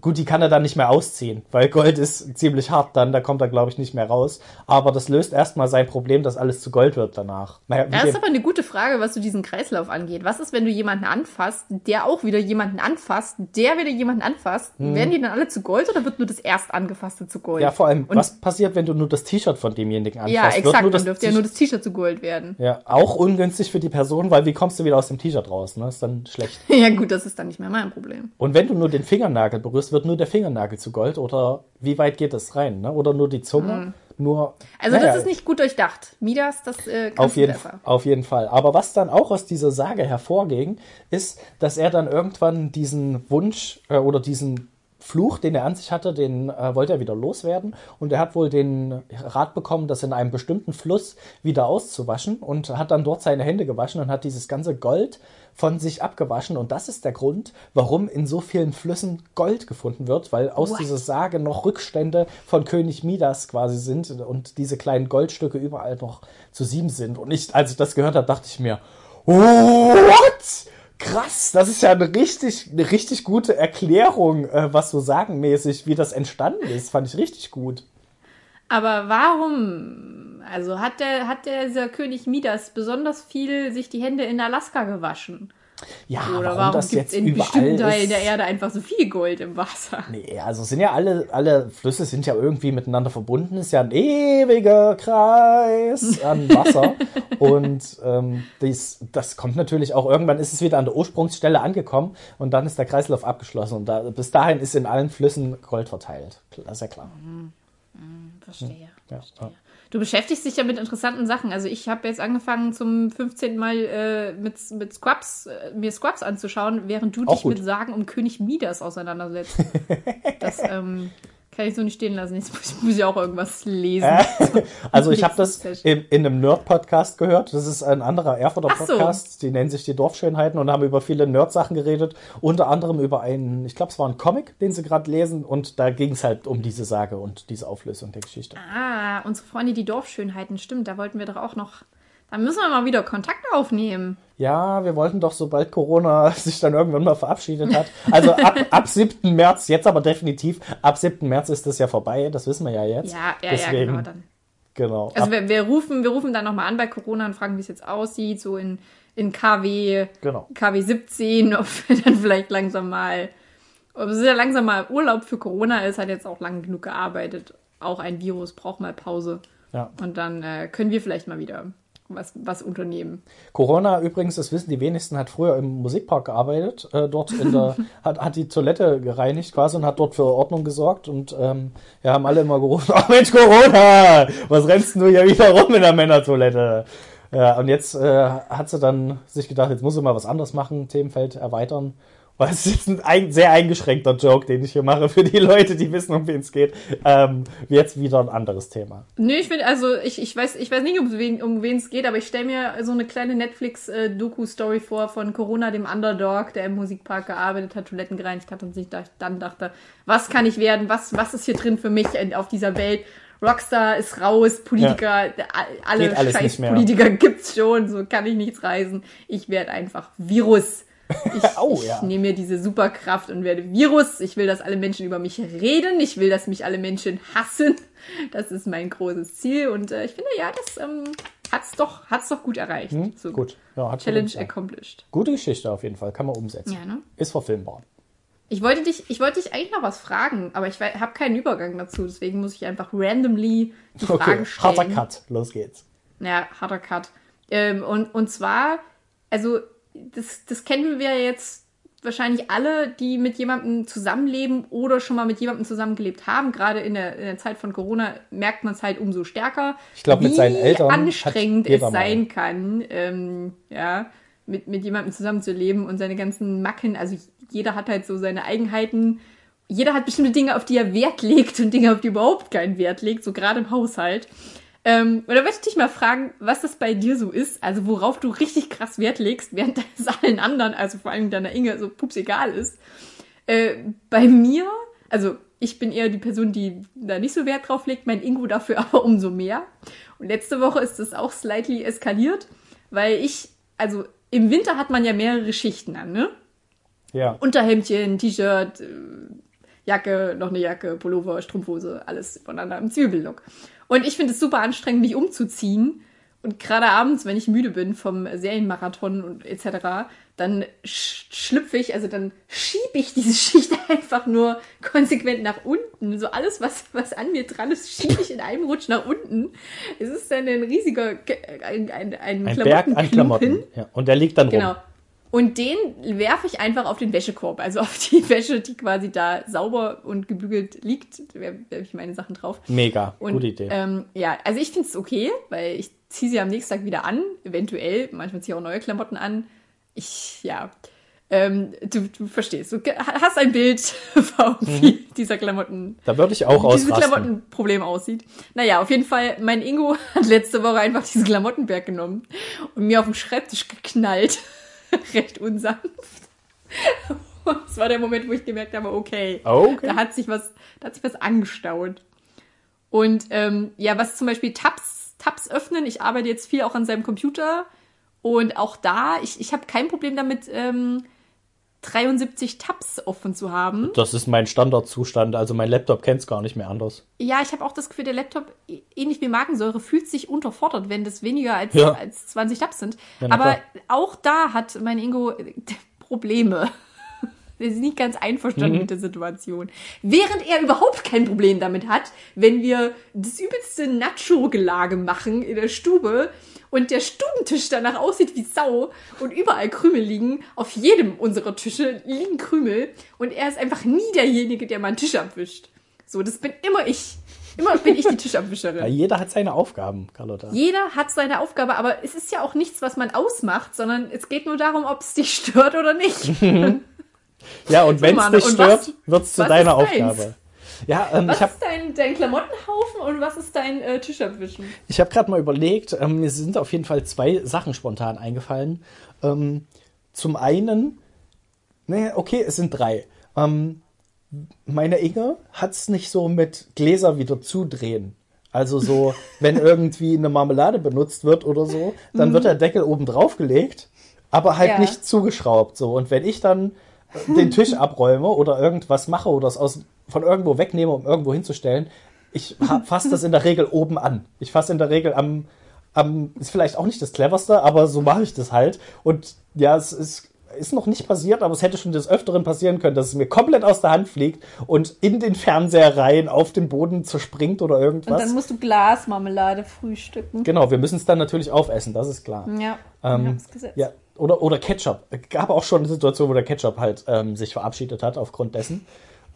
[SPEAKER 2] gut, die kann er dann nicht mehr ausziehen, weil Gold ist ziemlich hart dann, da kommt er, glaube ich, nicht mehr raus. Aber das löst erstmal sein Problem, dass alles zu Gold wird danach. Naja,
[SPEAKER 1] Das ist aber eine gute Frage, was so diesen Kreislauf angeht. Was ist, wenn du jemanden anfasst, der auch wieder jemanden anfasst, der wieder jemanden anfasst? Werden die dann alle zu Gold oder wird nur das erst angefasste zu Gold?
[SPEAKER 2] Hm. ja, vor allem,
[SPEAKER 1] Und-
[SPEAKER 2] was passiert, wenn du nur das T-Shirt von demjenigen anfasst?
[SPEAKER 1] Ja, exakt. Dann dürfte ja nur das T-Shirt zu Gold werden.
[SPEAKER 2] ja, auch ungünstig für die Person, weil wie kommst du wieder aus dem T-Shirt raus? Ne? Ist dann schlecht.
[SPEAKER 1] ja, gut, das ist dann nicht mehr mein Problem.
[SPEAKER 2] Und wenn du nur den Fingernagel berührst, wird nur der Fingernagel zu Gold oder wie weit geht das rein? Ne? Oder nur die Zunge? Nur.
[SPEAKER 1] Also
[SPEAKER 2] naja,
[SPEAKER 1] das ist nicht gut durchdacht. Midas, das äh,
[SPEAKER 2] Auf jeden,
[SPEAKER 1] besser.
[SPEAKER 2] auf jeden Fall. Aber was dann auch aus dieser Sage hervorging, ist, dass er dann irgendwann diesen Wunsch äh, oder diesen Fluch, den er an sich hatte, den äh, wollte er wieder loswerden. Und er hat wohl den Rat bekommen, das in einem bestimmten Fluss wieder auszuwaschen und hat dann dort seine Hände gewaschen und hat dieses ganze Gold von sich abgewaschen. Und das ist der Grund, warum in so vielen Flüssen Gold gefunden wird, weil aus
[SPEAKER 1] What?
[SPEAKER 2] dieser Sage noch Rückstände von König Midas quasi sind und diese kleinen Goldstücke überall noch zu sieben sind. Und ich, als ich das gehört habe, dachte ich mir, what? Krass, das ist ja eine richtig, eine richtig gute Erklärung, äh, was so sagenmäßig, wie das entstanden ist. Fand ich richtig gut.
[SPEAKER 1] Aber warum Also hat der, hat der dieser König Midas besonders viel sich die Hände in Alaska gewaschen?
[SPEAKER 2] Ja,
[SPEAKER 1] Oder
[SPEAKER 2] warum,
[SPEAKER 1] warum
[SPEAKER 2] das
[SPEAKER 1] gibt es
[SPEAKER 2] jetzt
[SPEAKER 1] in
[SPEAKER 2] überall
[SPEAKER 1] bestimmten Teilen der Erde einfach so viel Gold im Wasser?
[SPEAKER 2] Nee, also sind ja alle, alle Flüsse sind ja irgendwie miteinander verbunden. Ist ja ein ewiger Kreis an Wasser. und ähm, dies, das kommt natürlich auch, irgendwann ist es wieder an der Ursprungsstelle angekommen und dann ist der Kreislauf abgeschlossen. Und da, bis dahin ist in allen Flüssen Gold verteilt. Das ist ja klar.
[SPEAKER 1] Verstehe.
[SPEAKER 2] Ja, ja.
[SPEAKER 1] Du beschäftigst dich ja mit interessanten Sachen. Also ich habe jetzt angefangen zum 15. Mal äh, mit, mit Scrubs, äh, mir Scrubs anzuschauen, während du
[SPEAKER 2] Auch
[SPEAKER 1] dich
[SPEAKER 2] gut.
[SPEAKER 1] mit Sagen um König Midas auseinandersetzt. das ähm, kann ich so nicht stehen lassen. Jetzt muss, muss ich auch irgendwas lesen.
[SPEAKER 2] Also ich habe das in, in einem Nerd-Podcast gehört. Das ist ein anderer Erfurter
[SPEAKER 1] so.
[SPEAKER 2] Podcast. Die nennen sich die Dorfschönheiten und haben über viele Nerd-Sachen geredet. Unter anderem über einen, ich glaube, es war ein Comic, den sie gerade lesen. Und da ging es halt um diese Sage und diese Auflösung der Geschichte.
[SPEAKER 1] Ah, unsere Freunde, die Dorfschönheiten, stimmt. Da wollten wir doch auch noch. Da müssen wir mal wieder Kontakt aufnehmen.
[SPEAKER 2] Ja, wir wollten doch, sobald Corona sich dann irgendwann mal verabschiedet hat. Also ab, ab 7. März, jetzt aber definitiv, ab 7. März ist das ja vorbei. Das wissen wir ja jetzt.
[SPEAKER 1] Ja, ja,
[SPEAKER 2] Deswegen,
[SPEAKER 1] ja, genau. Dann.
[SPEAKER 2] Genau.
[SPEAKER 1] Also wir, wir rufen, wir rufen dann nochmal an bei Corona und fragen, wie es jetzt aussieht, so in, in KW,
[SPEAKER 2] Genau.
[SPEAKER 1] KW 17, ob wir dann vielleicht langsam mal, ob es ja langsam mal Urlaub für Corona ist, hat jetzt auch lang genug gearbeitet. Auch ein Virus braucht mal Pause.
[SPEAKER 2] ja.
[SPEAKER 1] Und dann äh, können wir vielleicht mal wieder was, was unternehmen.
[SPEAKER 2] Corona übrigens, das wissen die wenigsten, hat früher im Musikpark gearbeitet, äh, dort in der, hat, hat die Toilette gereinigt quasi und hat dort für Ordnung gesorgt und ähm, ja, haben alle immer gerufen, oh Mensch, Corona, was rennst du hier wieder rum in der Männertoilette? Ja, und jetzt äh, hat sie dann sich gedacht, jetzt muss sie mal was anderes machen, Themenfeld erweitern. Weil es ist ein sehr eingeschränkter Joke, den ich hier mache für die Leute, die wissen, um wen es geht. Ähm, jetzt wieder ein anderes Thema.
[SPEAKER 1] Nö, ich finde, also ich, ich, weiß, ich weiß nicht, um wen um es geht, aber ich stelle mir so eine kleine Netflix-Doku-Story vor von Corona, dem Underdog, der im Musikpark gearbeitet hat, Toiletten gereinigt hat und sich da, dann dachte, was kann ich werden, was, was ist hier drin für mich auf dieser Welt? Rockstar ist raus, Politiker, a- alle scheiß. Politiker gibt's schon, so kann ich nichts reisen. Ich werde einfach Virus. Ich,
[SPEAKER 2] Oh,
[SPEAKER 1] ich
[SPEAKER 2] ja.
[SPEAKER 1] nehme mir diese Superkraft und werde Virus. Ich will, dass alle Menschen über mich reden. Ich will, dass mich alle Menschen hassen. Das ist mein großes Ziel. Und äh, ich finde, ja, das ähm, hat's doch, hat's doch gut erreicht. so,
[SPEAKER 2] Hm? Gut. Ja, hat
[SPEAKER 1] Challenge
[SPEAKER 2] ja.
[SPEAKER 1] accomplished.
[SPEAKER 2] Gute Geschichte auf jeden Fall, kann man umsetzen.
[SPEAKER 1] Ja, ne?
[SPEAKER 2] Ist verfilmbar.
[SPEAKER 1] Ich wollte dich, ich wollte dich eigentlich noch was fragen, aber ich habe keinen Übergang dazu. Deswegen muss ich einfach randomly die
[SPEAKER 2] Okay,
[SPEAKER 1] stellen.
[SPEAKER 2] harter Cut, los geht's.
[SPEAKER 1] Ja, harter Cut. Ähm, und, und zwar, also, das, das kennen wir jetzt wahrscheinlich alle, die mit jemandem zusammenleben oder schon mal mit jemandem zusammengelebt haben. Gerade in der, in der Zeit von Corona merkt man es halt umso stärker,
[SPEAKER 2] Ich glaub, mit
[SPEAKER 1] wie
[SPEAKER 2] seinen Eltern
[SPEAKER 1] anstrengend es sein kann, ähm, ja, mit, mit jemandem zusammenzuleben und seine ganzen Macken. Also jeder hat halt so seine Eigenheiten. Jeder hat bestimmte Dinge, auf die er Wert legt und Dinge, auf die er überhaupt keinen Wert legt, so gerade im Haushalt. Ähm, und da möchte ich dich mal fragen, was das bei dir so ist, also worauf du richtig krass Wert legst, während es allen anderen, also vor allem deiner Inge, so pups egal ist. Äh, bei mir, also ich bin eher die Person, die da nicht so Wert drauf legt, mein Ingo dafür aber umso mehr. Und letzte Woche ist das auch slightly eskaliert, weil ich, also im Winter hat man ja mehrere Schichten an, ne?
[SPEAKER 2] Ja.
[SPEAKER 1] Unterhemdchen, T-Shirt, äh, Jacke, noch eine Jacke, Pullover, Strumpfhose, alles voneinander im Zwiebellook. Und ich finde es super anstrengend, mich umzuziehen. Und gerade abends, wenn ich müde bin vom Serienmarathon und etc., dann sch schlüpfe ich, also dann schiebe ich diese Schicht einfach nur konsequent nach unten. So alles, was, was an mir dran ist, schiebe ich in einem Rutsch nach unten. Es ist dann ein riesiger, ein, ein, ein,
[SPEAKER 2] Ein Berg an Klamotten. Ja. Und der liegt dann rum.
[SPEAKER 1] Genau. Und den werfe ich einfach auf den Wäschekorb, also auf die Wäsche, die quasi da sauber und gebügelt liegt, werfe ich meine Sachen drauf.
[SPEAKER 2] Mega,
[SPEAKER 1] Und,
[SPEAKER 2] gute Idee.
[SPEAKER 1] Ähm, ja, also ich finde es okay, weil ich ziehe sie am nächsten Tag wieder an, eventuell. Manchmal ziehe ich auch neue Klamotten an. Ich, ja, ähm, du, du verstehst. Du hast ein Bild Augen, wie dieser Klamotten
[SPEAKER 2] da würde ich auch
[SPEAKER 1] wie dieses
[SPEAKER 2] ausrasten.
[SPEAKER 1] Klamottenproblem aussieht. Naja, auf jeden Fall, mein Ingo hat letzte Woche einfach diesen Klamottenberg genommen und mir auf den Schreibtisch geknallt. Recht unsanft. Und das war der Moment, wo ich gemerkt habe, okay,
[SPEAKER 2] Okay.
[SPEAKER 1] da hat sich was, da hat sich was angestaut. Und ähm, ja, was zum Beispiel Tabs, Tabs öffnen, ich arbeite jetzt viel auch an seinem Computer und auch da, ich, ich habe kein Problem damit, ähm, 73 Tabs offen zu haben.
[SPEAKER 2] Das ist mein Standardzustand, also mein Laptop kennt es gar nicht mehr anders.
[SPEAKER 1] Ja, ich habe auch das Gefühl, der Laptop, ähnlich wie Magensäure, fühlt sich unterfordert, wenn das weniger als,
[SPEAKER 2] Ja.
[SPEAKER 1] als 20 Tabs sind.
[SPEAKER 2] Ja,
[SPEAKER 1] Aber
[SPEAKER 2] klar.
[SPEAKER 1] auch da hat mein Ingo äh, Probleme. Er ist nicht ganz einverstanden
[SPEAKER 2] Mhm.
[SPEAKER 1] mit der Situation. Während er überhaupt kein Problem damit hat, wenn wir das übelste Nacho-Gelage machen in der Stube und der Stubentisch danach aussieht wie Sau und überall Krümel liegen. Auf jedem unserer Tische liegen Krümel und er ist einfach nie derjenige, der meinen Tisch abwischt. So, das bin immer ich. Immer bin ich die Tischabwischerin.
[SPEAKER 2] Ja, jeder hat seine Aufgaben, Carlotta.
[SPEAKER 1] Jeder hat seine Aufgabe, aber es ist ja auch nichts, was man ausmacht, sondern es geht nur darum, ob es dich stört oder nicht.
[SPEAKER 2] Ja, und wenn es dich stört, wird es zu deiner? Aufgabe. Ja, ähm,
[SPEAKER 1] Was
[SPEAKER 2] habe
[SPEAKER 1] ist dein, dein Klamottenhaufen und was ist dein äh, Tischabwischen?
[SPEAKER 2] Ich habe gerade mal überlegt, ähm, mir sind auf jeden Fall zwei Sachen spontan eingefallen. Ähm, zum einen, ne, okay, es sind drei. Ähm, meine Inge hat es nicht so mit Gläser wieder zudrehen. Also so, wenn irgendwie eine Marmelade benutzt wird oder so, dann wird der Deckel oben drauf gelegt, aber halt
[SPEAKER 1] Ja.
[SPEAKER 2] nicht zugeschraubt. So. Und wenn ich dann äh, den Tisch abräume oder irgendwas mache oder es aus, von irgendwo wegnehme, um irgendwo hinzustellen, ich fasse das in der Regel oben an. Ich fasse in der Regel am, am, ist vielleicht auch nicht das cleverste, aber so mache ich das halt. Und ja, es ist, ist noch nicht passiert, aber es hätte schon des Öfteren passieren können, dass es mir komplett aus der Hand fliegt und in den Fernseher rein auf den Boden zerspringt oder
[SPEAKER 1] Und
[SPEAKER 2] irgendwas.
[SPEAKER 1] dann musst du Glasmarmelade frühstücken.
[SPEAKER 2] Genau, wir müssen es dann natürlich aufessen, das ist klar.
[SPEAKER 1] Ja,
[SPEAKER 2] Ähm.
[SPEAKER 1] Ja,
[SPEAKER 2] oder, oder Ketchup. Es gab auch schon eine Situation, wo der Ketchup halt ähm, sich verabschiedet hat aufgrund dessen.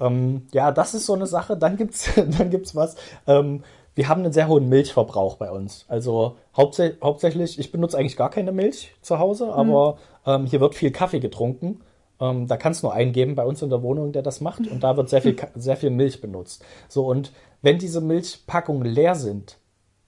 [SPEAKER 2] Ähm, ja, das ist so eine Sache. Dann gibt's, dann gibt's was. Ähm, wir haben einen sehr hohen Milchverbrauch bei uns. Also hauptsä hauptsächlich, ich benutze eigentlich gar keine Milch zu Hause, aber ähm, hier wird viel Kaffee getrunken. Ähm, da kann es nur einen geben bei uns in der Wohnung, der das macht. Und da wird sehr viel, Ka- sehr viel Milch benutzt. So, und wenn diese Milchpackungen leer sind,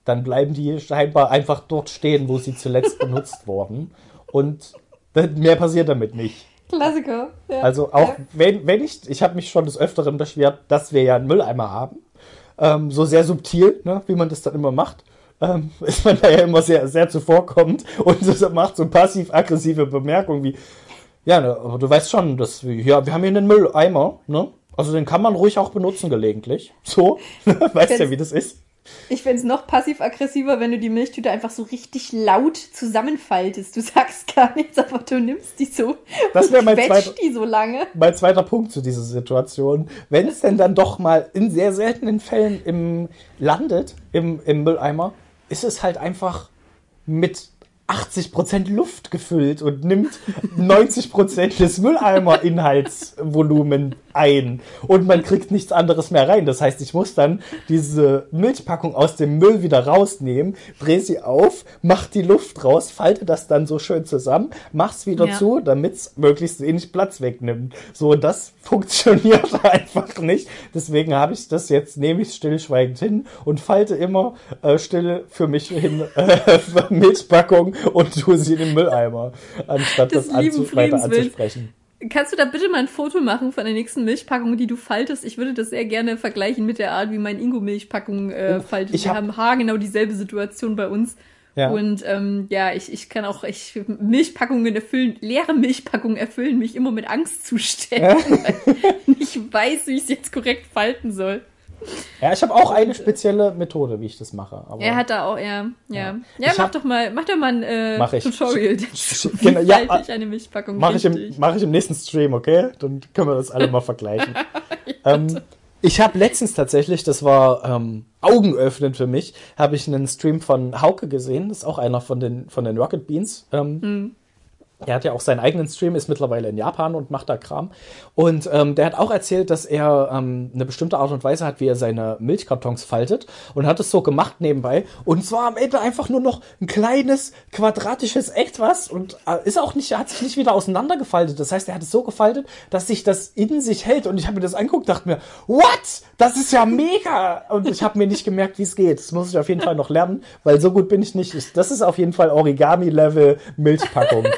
[SPEAKER 2] dann bleiben die scheinbar einfach dort stehen, wo sie zuletzt benutzt wurden. Und mehr passiert damit nicht.
[SPEAKER 1] Klassiker. Ja.
[SPEAKER 2] Also auch
[SPEAKER 1] Ja.
[SPEAKER 2] wenn, wenn ich, ich habe mich schon des Öfteren beschwert, dass wir ja einen Mülleimer haben. Ähm, so sehr subtil, ne, wie man das dann immer macht. Ähm, ist man da ja immer sehr, sehr zuvorkommend und das macht so passiv-aggressive Bemerkungen wie, ja, ne, aber du weißt schon, dass wir, ja, wir haben hier einen Mülleimer, ne? Also den kann man ruhig auch benutzen gelegentlich. So, weißt ja, wie das ist.
[SPEAKER 1] Ich fänd's noch passiv-aggressiver, wenn du die Milchtüte einfach so richtig laut zusammenfaltest. Du sagst gar nichts, aber du nimmst die so.
[SPEAKER 2] Das wär mein
[SPEAKER 1] und
[SPEAKER 2] zweiter-
[SPEAKER 1] die so lange.
[SPEAKER 2] mein zweiter Punkt zu dieser Situation. Wenn es denn dann doch mal in sehr seltenen Fällen im, landet, im, im Mülleimer, ist es halt einfach mit 80% Luft gefüllt und nimmt 90% des Mülleimer-Inhaltsvolumen ein. Und man kriegt nichts anderes mehr rein. Das heißt, ich muss dann diese Milchpackung aus dem Müll wieder rausnehmen, drehe sie auf, mach die Luft raus, falte das dann so schön zusammen, mach's wieder
[SPEAKER 1] Ja.
[SPEAKER 2] zu, damit es möglichst wenig Platz wegnimmt. So, das funktioniert einfach nicht. Deswegen habe ich das jetzt, nehme ich stillschweigend hin und falte immer äh, still für mich hin äh, Milchpackung und tue sie in den Mülleimer, anstatt das
[SPEAKER 1] lieben
[SPEAKER 2] anzu weiter anzusprechen.
[SPEAKER 1] Kannst du da bitte mal ein Foto machen von der nächsten Milchpackung, die du faltest? Ich würde das sehr gerne vergleichen mit der Art, wie mein Ingo Milchpackung äh, faltet.
[SPEAKER 2] ich
[SPEAKER 1] Wir
[SPEAKER 2] hab-
[SPEAKER 1] haben haargenau dieselbe Situation bei uns.
[SPEAKER 2] Ja.
[SPEAKER 1] Und ähm, ja, ich, ich kann auch, ich Milchpackungen erfüllen, leere Milchpackungen erfüllen mich immer mit Angstzuständen, weil ich nicht weiß, wie ich es jetzt korrekt falten soll.
[SPEAKER 2] Ja, ich habe auch eine spezielle Methode, wie ich das mache.
[SPEAKER 1] Er hat da auch, ja, ja. Ja, mach
[SPEAKER 2] hab-
[SPEAKER 1] doch mal, mach doch mal ein äh,
[SPEAKER 2] Mach ich.
[SPEAKER 1] Tutorial.
[SPEAKER 2] Genau, ja,
[SPEAKER 1] falte ich eine Milchpackung
[SPEAKER 2] Mache ich, im, mach ich im nächsten Stream, okay? Dann können wir das alle mal vergleichen. ähm, ich habe letztens tatsächlich, das war ähm, augenöffnend für mich, habe ich einen Stream von Hauke gesehen. Das ist auch einer von den, von den Rocket Beans. Ähm,
[SPEAKER 1] Hm.
[SPEAKER 2] Er hat ja auch seinen eigenen Stream, ist mittlerweile in Japan und macht da Kram. Und ähm, der hat auch erzählt, dass er ähm, eine bestimmte Art und Weise hat, wie er seine Milchkartons faltet. Und hat es so gemacht nebenbei. Und zwar am Ende einfach nur noch ein kleines, quadratisches Etwas. Und äh, ist auch nicht, hat sich nicht wieder auseinandergefaltet. Das heißt, er hat es so gefaltet, dass sich das in sich hält. Und ich habe mir das angeguckt, dachte mir, what? Das ist ja mega! Und ich habe mir nicht gemerkt, wie es geht. Das muss ich auf jeden Fall noch lernen, weil so gut bin ich nicht. Ich, das ist auf jeden Fall Origami-Level Milchpackung.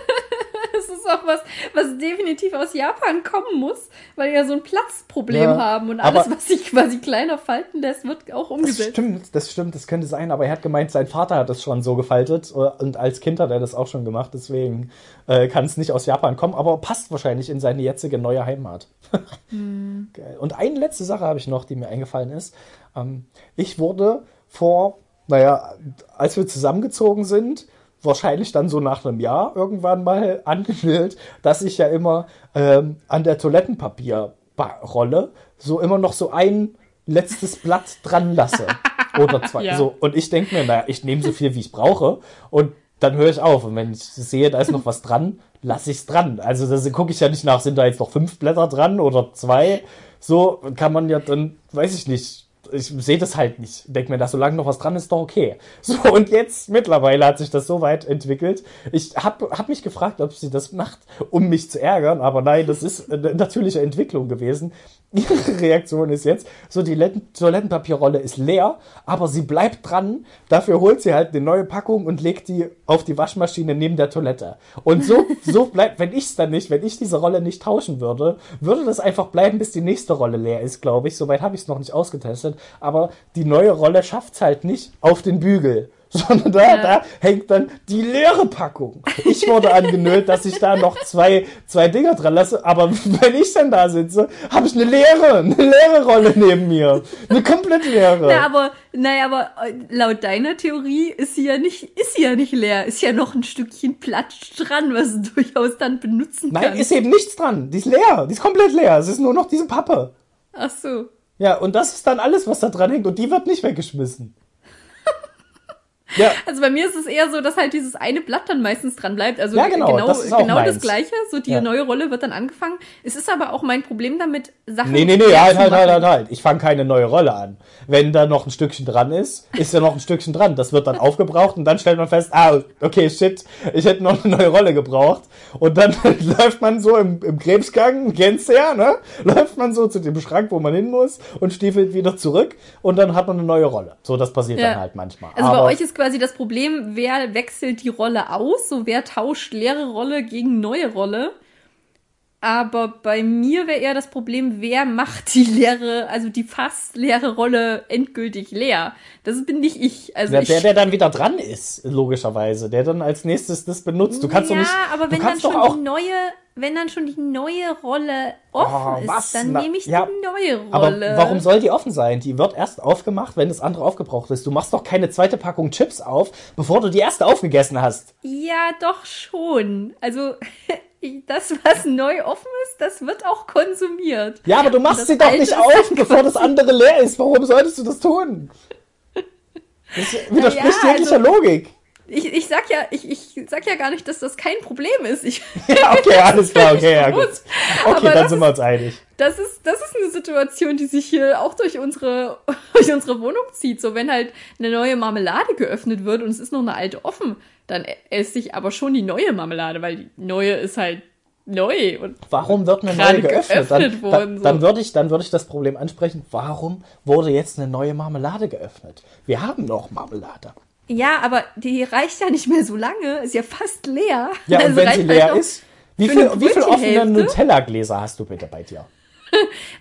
[SPEAKER 1] Das auch was, was definitiv aus Japan kommen muss, weil die ja so ein Platzproblem
[SPEAKER 2] Ja,
[SPEAKER 1] haben und alles, was sich quasi kleiner falten lässt, wird auch
[SPEAKER 2] Das
[SPEAKER 1] umgesetzt.
[SPEAKER 2] stimmt, das stimmt, das könnte sein, aber er hat gemeint, sein Vater hat es schon so gefaltet äh, und als Kind hat er das auch schon gemacht, deswegen äh, kann es nicht aus Japan kommen, aber passt wahrscheinlich in seine jetzige neue Heimat. Geil. Und eine letzte Sache habe ich noch, die mir eingefallen ist. Ähm, ich wurde vor, naja, als wir zusammengezogen sind, wahrscheinlich dann so nach einem Jahr irgendwann mal angemeldet, dass ich ja immer ähm, an der Toilettenpapierrolle so immer noch so ein letztes Blatt dran lasse. Oder zwei.
[SPEAKER 1] Ja.
[SPEAKER 2] So. Und ich denke mir, naja, ich nehme so viel, wie ich brauche. Und dann höre ich auf. Und wenn ich sehe, da ist noch was dran, lasse ich es dran. Also da gucke ich ja nicht nach, sind da jetzt noch fünf Blätter dran oder zwei. So kann man ja dann, weiß ich nicht, ich sehe das halt nicht. Denk mir, dass solange noch was dran ist, doch okay. So, und jetzt mittlerweile hat sich das so weit entwickelt. Ich habe hab mich gefragt, ob sie das macht, um mich zu ärgern, aber nein, das ist eine natürliche Entwicklung gewesen. Ihre Reaktion ist jetzt, so die Letten- Toilettenpapierrolle ist leer, aber sie bleibt dran. Dafür holt sie halt eine neue Packung und legt die auf die Waschmaschine neben der Toilette. Und so, so bleibt, wenn ich es dann nicht, wenn ich diese Rolle nicht tauschen würde, würde das einfach bleiben, bis die nächste Rolle leer ist, glaube ich. Soweit habe ich es noch nicht ausgetestet. Aber die neue Rolle schafft es halt nicht auf den Bügel. Sondern da,
[SPEAKER 1] Ja.
[SPEAKER 2] da hängt dann die leere Packung. Ich wurde angenölt, dass ich da noch zwei, zwei Dinger dran lasse. Aber wenn ich dann da sitze, habe ich eine leere, eine leere Rolle neben mir. Eine komplett leere.
[SPEAKER 1] Na, aber, naja, aber äh, laut deiner Theorie ist sie ja nicht, ist sie ja nicht leer. Ist ja noch ein Stückchen Platz dran, was du durchaus dann benutzen
[SPEAKER 2] Nein,
[SPEAKER 1] kannst.
[SPEAKER 2] ist eben nichts dran. Die ist leer. Die ist komplett leer. Es ist nur noch diese Pappe.
[SPEAKER 1] Ach so.
[SPEAKER 2] Ja, und das ist dann alles, was da dran hängt. Und die wird nicht weggeschmissen. Ja,
[SPEAKER 1] Also bei mir ist es eher so, dass halt dieses eine Blatt dann meistens dran bleibt. Also
[SPEAKER 2] Ja, genau,
[SPEAKER 1] genau,
[SPEAKER 2] das
[SPEAKER 1] genau das. Gleiche. So die
[SPEAKER 2] Ja.
[SPEAKER 1] neue Rolle wird dann angefangen. Es ist aber auch mein Problem damit, Sachen.
[SPEAKER 2] Nee, nee, nee, halt, halt, halt, halt, halt. Ich fange keine neue Rolle an. Wenn da noch ein Stückchen dran ist, ist ja noch ein Stückchen dran. Das wird dann aufgebraucht und dann stellt man fest, ah, okay, shit, ich hätte noch eine neue Rolle gebraucht. Und dann läuft man so im, im Krebsgang, kennst du ja, ne? Läuft man so zu dem Schrank, wo man hin muss und stiefelt wieder zurück und dann hat man eine neue Rolle. So, das passiert
[SPEAKER 1] Ja.
[SPEAKER 2] dann halt manchmal.
[SPEAKER 1] Also
[SPEAKER 2] Aber
[SPEAKER 1] bei euch ist quasi das Problem, wer wechselt die Rolle aus? So wer tauscht leere Rolle gegen neue Rolle? Aber bei mir wäre eher das Problem, wer macht die leere, also die fast leere Rolle endgültig leer? Das bin nicht ich. Also
[SPEAKER 2] Ja,
[SPEAKER 1] ich,
[SPEAKER 2] der, der dann wieder dran ist, logischerweise, der dann als nächstes das benutzt. Du kannst
[SPEAKER 1] ja,
[SPEAKER 2] doch nicht.
[SPEAKER 1] aber
[SPEAKER 2] du
[SPEAKER 1] wenn dann schon
[SPEAKER 2] auch
[SPEAKER 1] die neue, wenn dann schon die neue Rolle offen
[SPEAKER 2] Oh, was?
[SPEAKER 1] ist, dann
[SPEAKER 2] Na,
[SPEAKER 1] nehme ich
[SPEAKER 2] ja,
[SPEAKER 1] die neue
[SPEAKER 2] Aber
[SPEAKER 1] Rolle.
[SPEAKER 2] warum soll die offen sein? Die wird erst aufgemacht, wenn das andere aufgebraucht ist. Du machst doch keine zweite Packung Chips auf, bevor du die erste aufgegessen hast.
[SPEAKER 1] Ja, doch schon. Also das, was neu offen ist, das wird auch konsumiert.
[SPEAKER 2] Ja, aber du machst sie doch nicht auf, bevor das andere leer ist. Warum solltest du das tun? Das widerspricht
[SPEAKER 1] ja,
[SPEAKER 2] jeglicher
[SPEAKER 1] also-
[SPEAKER 2] Logik.
[SPEAKER 1] Ich, ich sag ja, ich, ich sag ja gar nicht, dass das kein Problem ist. Ich,
[SPEAKER 2] Ja, okay, alles klar, okay, ja, gut. Okay,
[SPEAKER 1] Aber
[SPEAKER 2] dann sind wir uns einig.
[SPEAKER 1] Das ist, das ist eine Situation, die sich hier auch durch unsere, durch unsere Wohnung zieht. So, wenn halt eine neue Marmelade geöffnet wird und es ist noch eine alte offen, dann esse ich aber schon die neue Marmelade, weil die neue ist halt neu. Und
[SPEAKER 2] Warum wird eine neue geöffnet?
[SPEAKER 1] geöffnet
[SPEAKER 2] dann,
[SPEAKER 1] worden, so.
[SPEAKER 2] dann würde ich, dann würde ich das Problem ansprechen. Warum wurde jetzt eine neue Marmelade geöffnet? Wir haben noch Marmelade.
[SPEAKER 1] Ja, aber die reicht ja nicht mehr so lange, ist ja fast leer.
[SPEAKER 2] Ja, und
[SPEAKER 1] Also
[SPEAKER 2] wenn
[SPEAKER 1] reicht
[SPEAKER 2] sie
[SPEAKER 1] halt
[SPEAKER 2] leer
[SPEAKER 1] noch-
[SPEAKER 2] ist, wie
[SPEAKER 1] für
[SPEAKER 2] viel,
[SPEAKER 1] eine
[SPEAKER 2] wie viel offene? Nutella-Gläser hast du bitte bei dir?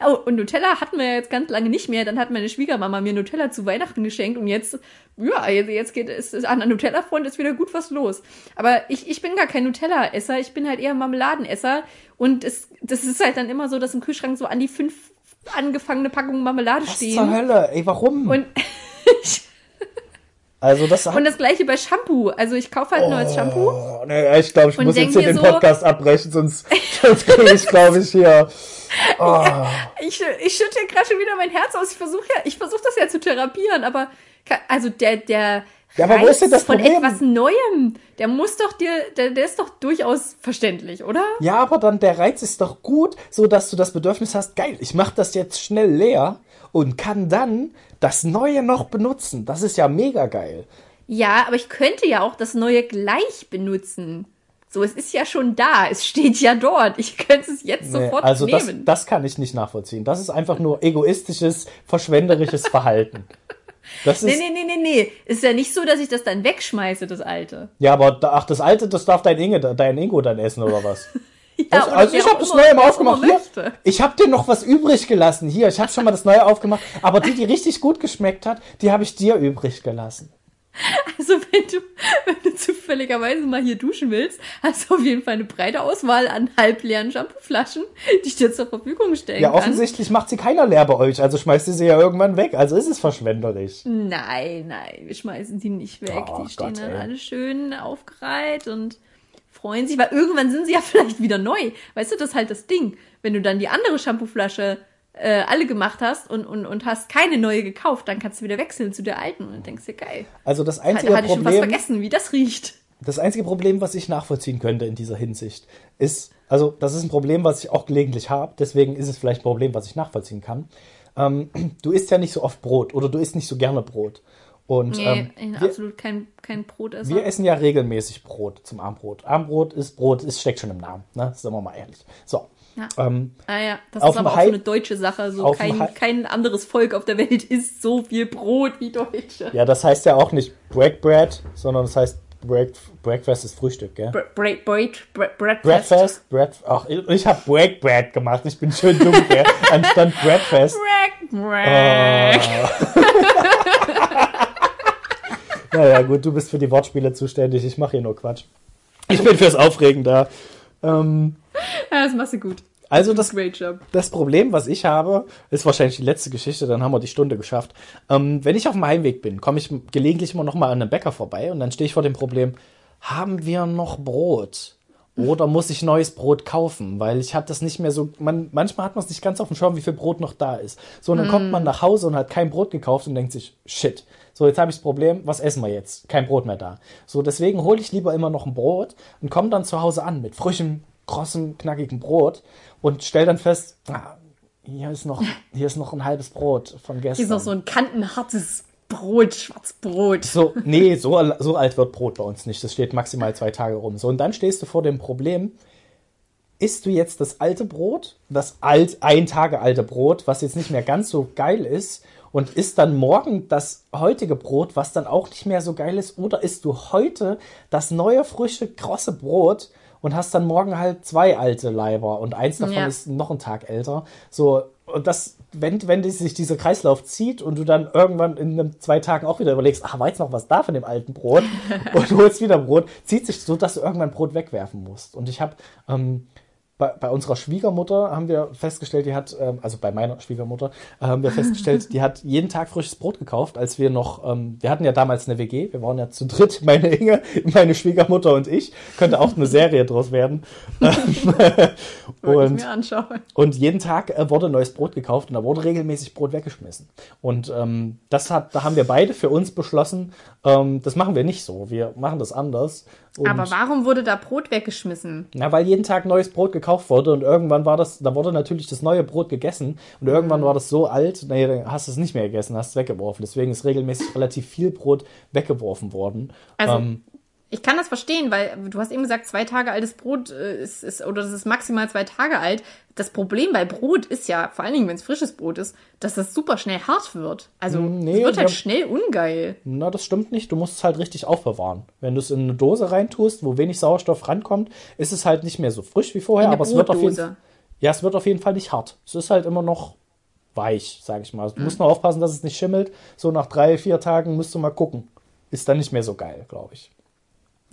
[SPEAKER 1] Oh, und Nutella hatten wir ja jetzt ganz lange nicht mehr. Dann hat meine Schwiegermama mir Nutella zu Weihnachten geschenkt und jetzt, ja, jetzt jetzt geht es an der Nutella-Front ist wieder gut was los. Aber ich, ich bin gar kein Nutella-Esser, ich bin halt eher Marmeladenesser. Und es, das ist halt dann immer so, dass im Kühlschrank so an die fünf angefangene Packungen Marmelade
[SPEAKER 2] Was
[SPEAKER 1] stehen.
[SPEAKER 2] zur Hölle? Ey, warum?
[SPEAKER 1] Und,
[SPEAKER 2] also das
[SPEAKER 1] und das gleiche bei Shampoo. Also ich kaufe halt neues Shampoo.
[SPEAKER 2] Oh, nee, ich glaube, ich muss jetzt hier den
[SPEAKER 1] so-
[SPEAKER 2] Podcast abbrechen, sonst, sonst kriege ich, glaube ich, hier. Oh.
[SPEAKER 1] Ich, ich schütte gerade schon wieder mein Herz aus. Ich versuche ja, ich versuche das ja zu therapieren, aber also der der
[SPEAKER 2] Ja, aber wo ist denn das
[SPEAKER 1] von
[SPEAKER 2] Problem?
[SPEAKER 1] etwas Neuem, der muss doch dir, der, der ist doch durchaus verständlich, oder?
[SPEAKER 2] Ja, aber dann der Reiz ist doch gut, so dass du das Bedürfnis hast, geil, ich mache das jetzt schnell leer und kann dann das Neue noch benutzen. Das ist ja mega geil.
[SPEAKER 1] Ja, aber ich könnte ja auch das Neue gleich benutzen. So, es ist ja schon da, es steht ja dort. Ich könnte es jetzt
[SPEAKER 2] Nee,
[SPEAKER 1] sofort
[SPEAKER 2] also das,
[SPEAKER 1] nehmen.
[SPEAKER 2] das kann ich nicht nachvollziehen. Das ist einfach nur egoistisches, verschwenderisches Verhalten. Das
[SPEAKER 1] Nee,
[SPEAKER 2] ist,
[SPEAKER 1] nee, nee, nee, nee. Ist ja nicht so, dass ich das dann wegschmeiße, das alte.
[SPEAKER 2] Ja, aber ach, das alte, das darf dein Inge, dein Ingo dann essen oder was?
[SPEAKER 1] Ja,
[SPEAKER 2] also
[SPEAKER 1] wer
[SPEAKER 2] ich habe das neue mal aufgemacht. Hier, ich habe dir noch was übrig gelassen. Hier, ich habe schon mal das neue aufgemacht. Aber die, die richtig gut geschmeckt hat, die habe ich dir übrig gelassen.
[SPEAKER 1] Also wenn du, wenn du zufälligerweise mal hier duschen willst, hast du auf jeden Fall eine breite Auswahl an halbleeren Shampooflaschen, die ich dir zur Verfügung stellen
[SPEAKER 2] Ja,
[SPEAKER 1] kann.
[SPEAKER 2] offensichtlich macht sie keiner leer bei euch, also schmeißt ihr sie ja irgendwann weg. Also ist es verschwenderisch.
[SPEAKER 1] Nein, nein, wir schmeißen die nicht weg.
[SPEAKER 2] Oh
[SPEAKER 1] die stehen
[SPEAKER 2] Gott,
[SPEAKER 1] dann
[SPEAKER 2] ey.
[SPEAKER 1] alle schön aufgereiht und freuen sich, weil irgendwann sind sie ja vielleicht wieder neu. Weißt du, das ist halt das Ding. Wenn du dann die andere Shampooflasche äh, alle gemacht hast und, und, und hast keine neue gekauft, dann kannst du wieder wechseln zu der alten und denkst dir, geil.
[SPEAKER 2] Also das
[SPEAKER 1] Hatte,
[SPEAKER 2] einzige
[SPEAKER 1] hatte ich schon
[SPEAKER 2] Problem,
[SPEAKER 1] vergessen, wie das riecht.
[SPEAKER 2] das einzige Problem, was ich nachvollziehen könnte in dieser Hinsicht, ist, also das ist ein Problem, was ich auch gelegentlich habe. Deswegen ist es vielleicht ein Problem, was ich nachvollziehen kann. Ähm, du isst ja nicht so oft Brot oder du isst nicht so gerne Brot. Und
[SPEAKER 1] Nee,
[SPEAKER 2] ähm, wir,
[SPEAKER 1] absolut kein, kein Brotesser.
[SPEAKER 2] wir essen ja regelmäßig Brot zum Abendbrot. Abendbrot ist Brot, es steckt schon im Namen, ne? Sind wir mal ehrlich. So.
[SPEAKER 1] Ja.
[SPEAKER 2] Ähm,
[SPEAKER 1] Ah ja, das ist aber auch so eine deutsche Sache. So kein, kein anderes Volk auf der Welt isst so viel Brot wie Deutsche.
[SPEAKER 2] ja, das heißt ja auch nicht Break Bread, sondern das heißt Break, Breakfast ist Frühstück, gell?
[SPEAKER 1] Bre- Bread, Breakfast.
[SPEAKER 2] Breakfast, Bread, ach, ich habe Break Bread gemacht, ich bin schön dumm, gell? Anstatt Breakfast.
[SPEAKER 1] Break, Break.
[SPEAKER 2] Naja, gut, du bist für die Wortspiele zuständig, ich mache hier nur Quatsch. Ich bin fürs Aufregen da. Ähm,
[SPEAKER 1] Ja, das machst du gut.
[SPEAKER 2] also das,
[SPEAKER 1] Great job.
[SPEAKER 2] das Problem, was ich habe, ist wahrscheinlich die letzte Geschichte, dann haben wir die Stunde geschafft. Ähm, wenn ich auf dem Heimweg bin, komme ich gelegentlich immer noch mal an einem Bäcker vorbei und dann stehe ich vor dem Problem, haben wir noch Brot? Oder muss ich neues Brot kaufen? Weil ich habe das nicht mehr so. Man, manchmal hat man es nicht ganz auf dem Schirm, wie viel Brot noch da ist. So, und dann kommt man nach Hause und hat kein Brot gekauft und denkt sich, shit. So, jetzt habe ich das Problem, was essen wir jetzt? Kein Brot mehr da. So, deswegen hole ich lieber immer noch ein Brot und komme dann zu Hause an mit frischem, krossem, knackigem Brot und stell dann fest, ah, hier ist noch, hier ist noch ein halbes Brot von gestern.
[SPEAKER 1] Hier ist noch so ein kantenhartes Brot, Schwarzbrot.
[SPEAKER 2] So, nee, so, so alt wird Brot bei uns nicht. Das steht maximal zwei Tage rum. So, und dann stehst du vor dem Problem, isst du jetzt das alte Brot, das alt, ein Tage alte Brot, was jetzt nicht mehr ganz so geil ist, und isst dann morgen das heutige Brot, was dann auch nicht mehr so geil ist, oder isst du heute das neue, frische, krosse Brot und hast dann morgen halt zwei alte Leiber und eins davon
[SPEAKER 1] Ja.
[SPEAKER 2] ist noch einen Tag älter. So, und das, wenn, wenn sich dieser Kreislauf zieht und du dann irgendwann in einem, zwei Tagen auch wieder überlegst, ach, war jetzt noch was da von dem alten Brot und du holst wieder Brot, zieht sich so, dass du irgendwann Brot wegwerfen musst. Und ich habe ähm, bei, bei unserer Schwiegermutter haben wir festgestellt, die hat, ähm, also bei meiner Schwiegermutter, äh, haben wir festgestellt, die hat jeden Tag frisches Brot gekauft, als wir noch, ähm, wir hatten ja damals eine WG, wir waren ja zu dritt, meine Inge, meine Schwiegermutter und ich, könnte auch eine Serie draus werden.
[SPEAKER 1] Ich
[SPEAKER 2] und
[SPEAKER 1] mir anschauen.
[SPEAKER 2] und jeden Tag äh, wurde neues Brot gekauft und da wurde regelmäßig Brot weggeschmissen. Und ähm, das hat, da haben wir beide für uns beschlossen, ähm, das machen wir nicht so. Wir machen das anders. Und,
[SPEAKER 1] Aber warum wurde da Brot weggeschmissen?
[SPEAKER 2] na, weil jeden Tag neues Brot gekauft wurde und irgendwann war das, da wurde natürlich das neue Brot gegessen und irgendwann war das so alt, nee, dann hast du es nicht mehr gegessen, hast es weggeworfen. Deswegen ist regelmäßig relativ viel Brot weggeworfen worden.
[SPEAKER 1] Also,
[SPEAKER 2] ähm,
[SPEAKER 1] Ich kann das verstehen, weil du hast eben gesagt, zwei Tage altes Brot äh, ist, ist oder das ist maximal zwei Tage alt. Das Problem bei Brot ist ja, vor allen Dingen, wenn es frisches Brot ist, dass das super schnell hart wird. Also
[SPEAKER 2] Mm, nee,
[SPEAKER 1] es wird halt
[SPEAKER 2] wir-
[SPEAKER 1] schnell ungeil.
[SPEAKER 2] Na, das stimmt nicht. Du musst es halt richtig aufbewahren. Wenn du es in eine Dose reintust, wo wenig Sauerstoff rankommt, ist es halt nicht mehr so frisch wie vorher, aber es wird auf jeden. Ja, es wird auf jeden Fall nicht hart. Es ist halt immer noch weich, sag ich mal. Du musst nur aufpassen, dass es nicht schimmelt. So nach drei, vier Tagen musst du mal gucken. Ist dann nicht mehr so geil, glaube ich.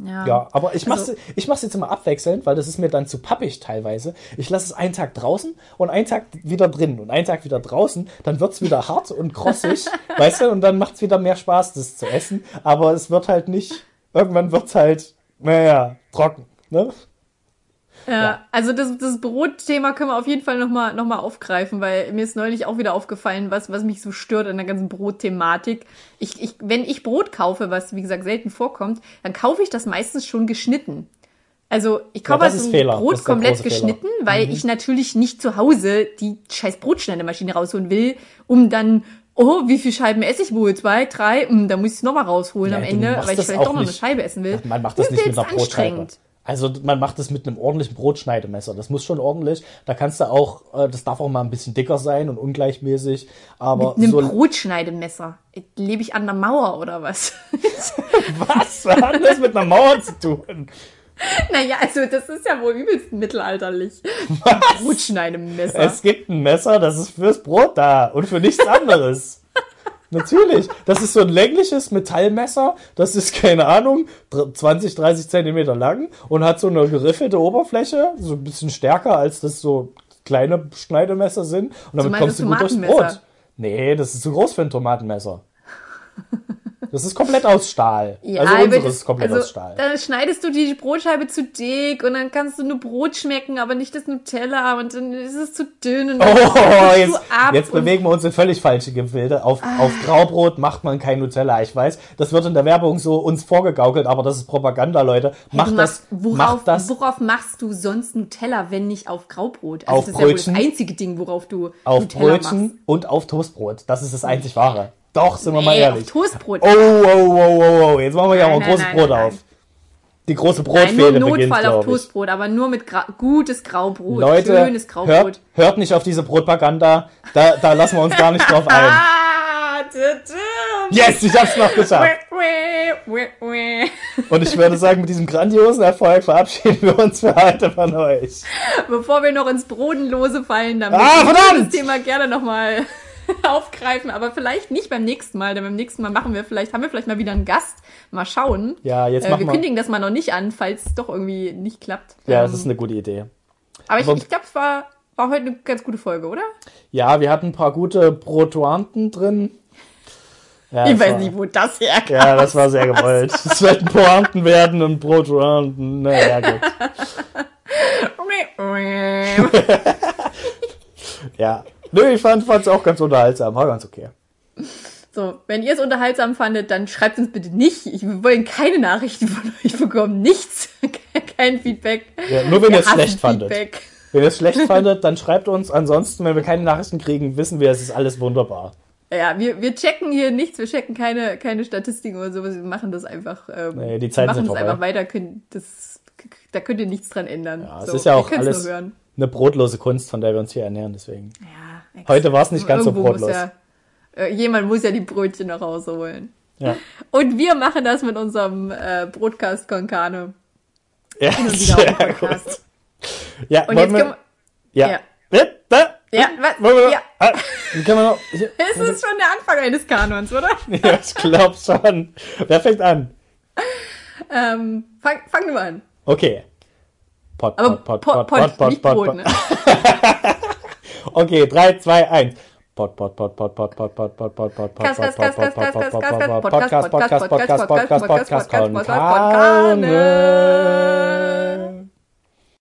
[SPEAKER 1] Ja.
[SPEAKER 2] Ja, aber ich mach's,
[SPEAKER 1] Also-
[SPEAKER 2] ich mach's jetzt immer abwechselnd, weil das ist mir dann zu pappig teilweise. Ich lasse es einen Tag draußen und einen Tag wieder drin und einen Tag wieder draußen. Dann wird's wieder hart und krossig, weißt du, und dann macht's wieder mehr Spaß, das zu essen. Aber es wird halt nicht, irgendwann wird's halt, naja, trocken, ne?
[SPEAKER 1] Ja,
[SPEAKER 2] Ja.
[SPEAKER 1] also das, das Brotthema können wir auf jeden Fall nochmal noch mal aufgreifen, weil mir ist neulich auch wieder aufgefallen, was, was mich so stört an der ganzen Brotthematik. Ich, ich, wenn ich Brot kaufe, was wie gesagt selten vorkommt, dann kaufe ich das meistens schon geschnitten. Also ich kaufe
[SPEAKER 2] das
[SPEAKER 1] also ein. Brot
[SPEAKER 2] Das
[SPEAKER 1] komplett
[SPEAKER 2] große Fehler.
[SPEAKER 1] geschnitten, weil ich natürlich nicht zu Hause die scheiß Brotschneidemaschine rausholen will, um dann, oh, wie viel Scheiben esse ich wohl? Zwei, drei? Hm, da muss ich es nochmal rausholen
[SPEAKER 2] Ja,
[SPEAKER 1] am Ende, weil ich
[SPEAKER 2] das
[SPEAKER 1] vielleicht doch noch eine. Scheibe essen will.
[SPEAKER 2] Man macht das
[SPEAKER 1] Hm,
[SPEAKER 2] nicht mit einer Brotscheibe. Also man macht es mit einem ordentlichen Brotschneidemesser. Das muss schon ordentlich. Da kannst du auch, äh, das darf auch mal ein bisschen dicker sein und ungleichmäßig. Aber
[SPEAKER 1] Mit einem
[SPEAKER 2] so
[SPEAKER 1] Brotschneidemesser. Lebe ich an der Mauer oder was?
[SPEAKER 2] was was hat das mit einer Mauer zu tun?
[SPEAKER 1] naja, also das ist ja wohl übelst mittelalterlich. Brotschneidemesser.
[SPEAKER 2] Es gibt ein Messer, das ist fürs Brot da und für nichts anderes. Natürlich. Das ist so ein längliches Metallmesser. Das ist, keine Ahnung, 20, 30 Zentimeter lang und hat so eine geriffelte Oberfläche. So ein bisschen stärker, als das so kleine Schneidemesser sind. Und damit kommst du gut durchs? Brot. Nee, das ist zu groß für ein Tomatenmesser. Das ist komplett aus Stahl. also
[SPEAKER 1] aber
[SPEAKER 2] unseres ist komplett
[SPEAKER 1] also,
[SPEAKER 2] aus Stahl.
[SPEAKER 1] Dann schneidest du die Brotscheibe zu dick und dann kannst du nur Brot schmecken, aber nicht das Nutella und dann ist es zu dünn und dann
[SPEAKER 2] Oh, jetzt, jetzt bewegen wir uns in völlig falsche Gefilde. Auf,
[SPEAKER 1] Ah.
[SPEAKER 2] auf Graubrot macht man kein Nutella. Ich weiß, das wird in der Werbung so uns vorgegaukelt, aber das ist Propaganda, Leute.
[SPEAKER 1] Hey,
[SPEAKER 2] Macht
[SPEAKER 1] du
[SPEAKER 2] das,
[SPEAKER 1] worauf,
[SPEAKER 2] macht das
[SPEAKER 1] worauf machst du sonst Nutella, wenn nicht auf Graubrot? Also
[SPEAKER 2] Auf
[SPEAKER 1] das ist ja wohl
[SPEAKER 2] Brötchen.
[SPEAKER 1] das einzige Ding, worauf du
[SPEAKER 2] auf
[SPEAKER 1] Nutella
[SPEAKER 2] Brötchen
[SPEAKER 1] machst.
[SPEAKER 2] und auf Toastbrot. Das ist das einzig wahre. Doch, sind wir mal
[SPEAKER 1] Nee,
[SPEAKER 2] ehrlich.
[SPEAKER 1] auf Toastbrot.
[SPEAKER 2] Oh, oh, oh, oh, oh. Jetzt machen wir ja mal
[SPEAKER 1] Nein,
[SPEAKER 2] ein großes
[SPEAKER 1] nein,
[SPEAKER 2] Brot
[SPEAKER 1] nein,
[SPEAKER 2] auf. Die große
[SPEAKER 1] Nein, nur
[SPEAKER 2] Brotfehde beginnt,
[SPEAKER 1] Notfall auf. Toastbrot, aber nur mit Gra gutes Graubrot.
[SPEAKER 2] Leute,
[SPEAKER 1] schönes Graubrot.
[SPEAKER 2] hört, hört nicht auf diese Brotpaganda. Da, da lassen wir uns gar nicht drauf ein.
[SPEAKER 1] Ah.
[SPEAKER 2] Yes, ich hab's noch geschafft. Und ich würde sagen, mit diesem grandiosen Erfolg verabschieden wir uns für heute von euch.
[SPEAKER 1] Bevor wir noch ins Bodenlose fallen, dann
[SPEAKER 2] Ah, verdammt!
[SPEAKER 1] das Thema gerne nochmal aufgreifen, aber vielleicht nicht beim nächsten Mal, denn beim nächsten Mal machen wir vielleicht, haben wir vielleicht mal wieder einen Gast. Mal schauen.
[SPEAKER 2] Ja, jetzt
[SPEAKER 1] äh,
[SPEAKER 2] machen
[SPEAKER 1] wir
[SPEAKER 2] wir-
[SPEAKER 1] kündigen das mal noch nicht an, falls es doch irgendwie nicht klappt.
[SPEAKER 2] Ja,
[SPEAKER 1] Ähm,
[SPEAKER 2] das ist eine gute Idee.
[SPEAKER 1] aber ich,
[SPEAKER 2] aber-
[SPEAKER 1] ich glaube, es war, war heute eine ganz gute Folge, oder?
[SPEAKER 2] Ja, wir hatten ein paar gute Brotuanten drin. Ja,
[SPEAKER 1] ich weiß
[SPEAKER 2] war-
[SPEAKER 1] nicht, wo das herkam.
[SPEAKER 2] Ja, das war sehr gewollt. Es sollten Pointen werden und Brotuanten. Naja, gut. Ja. Nö, ich fand es auch ganz unterhaltsam. War ganz okay.
[SPEAKER 1] So, wenn ihr es unterhaltsam fandet, dann schreibt uns bitte nicht. Ich wir wollen keine Nachrichten von euch bekommen. Nichts. Kein Feedback.
[SPEAKER 2] Ja, nur wenn ihr es schlecht fandet.
[SPEAKER 1] Feedback.
[SPEAKER 2] Wenn ihr es schlecht fandet, dann schreibt uns. Ansonsten, wenn wir keine Nachrichten kriegen, wissen wir, es ist alles wunderbar.
[SPEAKER 1] Ja, wir, wir checken hier nichts, wir checken keine, keine Statistiken oder sowas, wir machen das einfach. Ähm,
[SPEAKER 2] Nee, die Zeiten
[SPEAKER 1] machen
[SPEAKER 2] sind
[SPEAKER 1] das
[SPEAKER 2] vorbei.
[SPEAKER 1] einfach weiter, können, das, da könnt ihr nichts dran ändern.
[SPEAKER 2] Ja, es
[SPEAKER 1] So,
[SPEAKER 2] ist ja auch alles eine brotlose Kunst, von der wir uns hier ernähren. Deswegen.
[SPEAKER 1] Ja,
[SPEAKER 2] Heute war es nicht ganz so
[SPEAKER 1] Irgendwo muss
[SPEAKER 2] brotlos.
[SPEAKER 1] Ja, äh, jemand muss ja die Brötchen nach Hause holen.
[SPEAKER 2] Ja.
[SPEAKER 1] Und wir machen das mit unserem äh, Broadcast Konkane.
[SPEAKER 2] Ja, sehr
[SPEAKER 1] Podcast.
[SPEAKER 2] gut. Ja,
[SPEAKER 1] Und jetzt
[SPEAKER 2] wir,
[SPEAKER 1] können
[SPEAKER 2] ja.
[SPEAKER 1] ja.
[SPEAKER 2] Ja. Da.
[SPEAKER 1] Ja, was?
[SPEAKER 2] Wollen wir,
[SPEAKER 1] Ja.
[SPEAKER 2] Ah, können wir noch. Hier.
[SPEAKER 1] wir, es ist schon der Anfang eines Kanons, oder?
[SPEAKER 2] Ja, ich glaube schon. Wer fängt an?
[SPEAKER 1] ähm, fang, fang du mal an.
[SPEAKER 2] Okay. Pot,
[SPEAKER 1] Aber
[SPEAKER 2] pot,
[SPEAKER 1] Pot,
[SPEAKER 2] pot, pot, pot,
[SPEAKER 1] nicht
[SPEAKER 2] pot,
[SPEAKER 1] Brot,
[SPEAKER 2] pot.
[SPEAKER 1] ne?
[SPEAKER 2] Okay, 3, 2, 1. Pot, pot, pot, pot, pot, pot, pot, pot, pot, pot, pot,
[SPEAKER 1] Kas, kas,
[SPEAKER 2] pot,
[SPEAKER 1] kas,
[SPEAKER 2] pot,
[SPEAKER 1] kas,
[SPEAKER 2] pot,
[SPEAKER 1] kas,
[SPEAKER 2] pot,
[SPEAKER 1] kas,
[SPEAKER 2] pot,
[SPEAKER 1] kas,
[SPEAKER 2] Podcast,
[SPEAKER 1] Podcast,
[SPEAKER 2] Podcast,
[SPEAKER 1] Podcast,
[SPEAKER 2] Podcast, Podcast,
[SPEAKER 1] Podcast,
[SPEAKER 2] Podcast,
[SPEAKER 1] Podcast,
[SPEAKER 2] Podcast,
[SPEAKER 1] Podcast,
[SPEAKER 2] Konkane.
[SPEAKER 1] Konkane.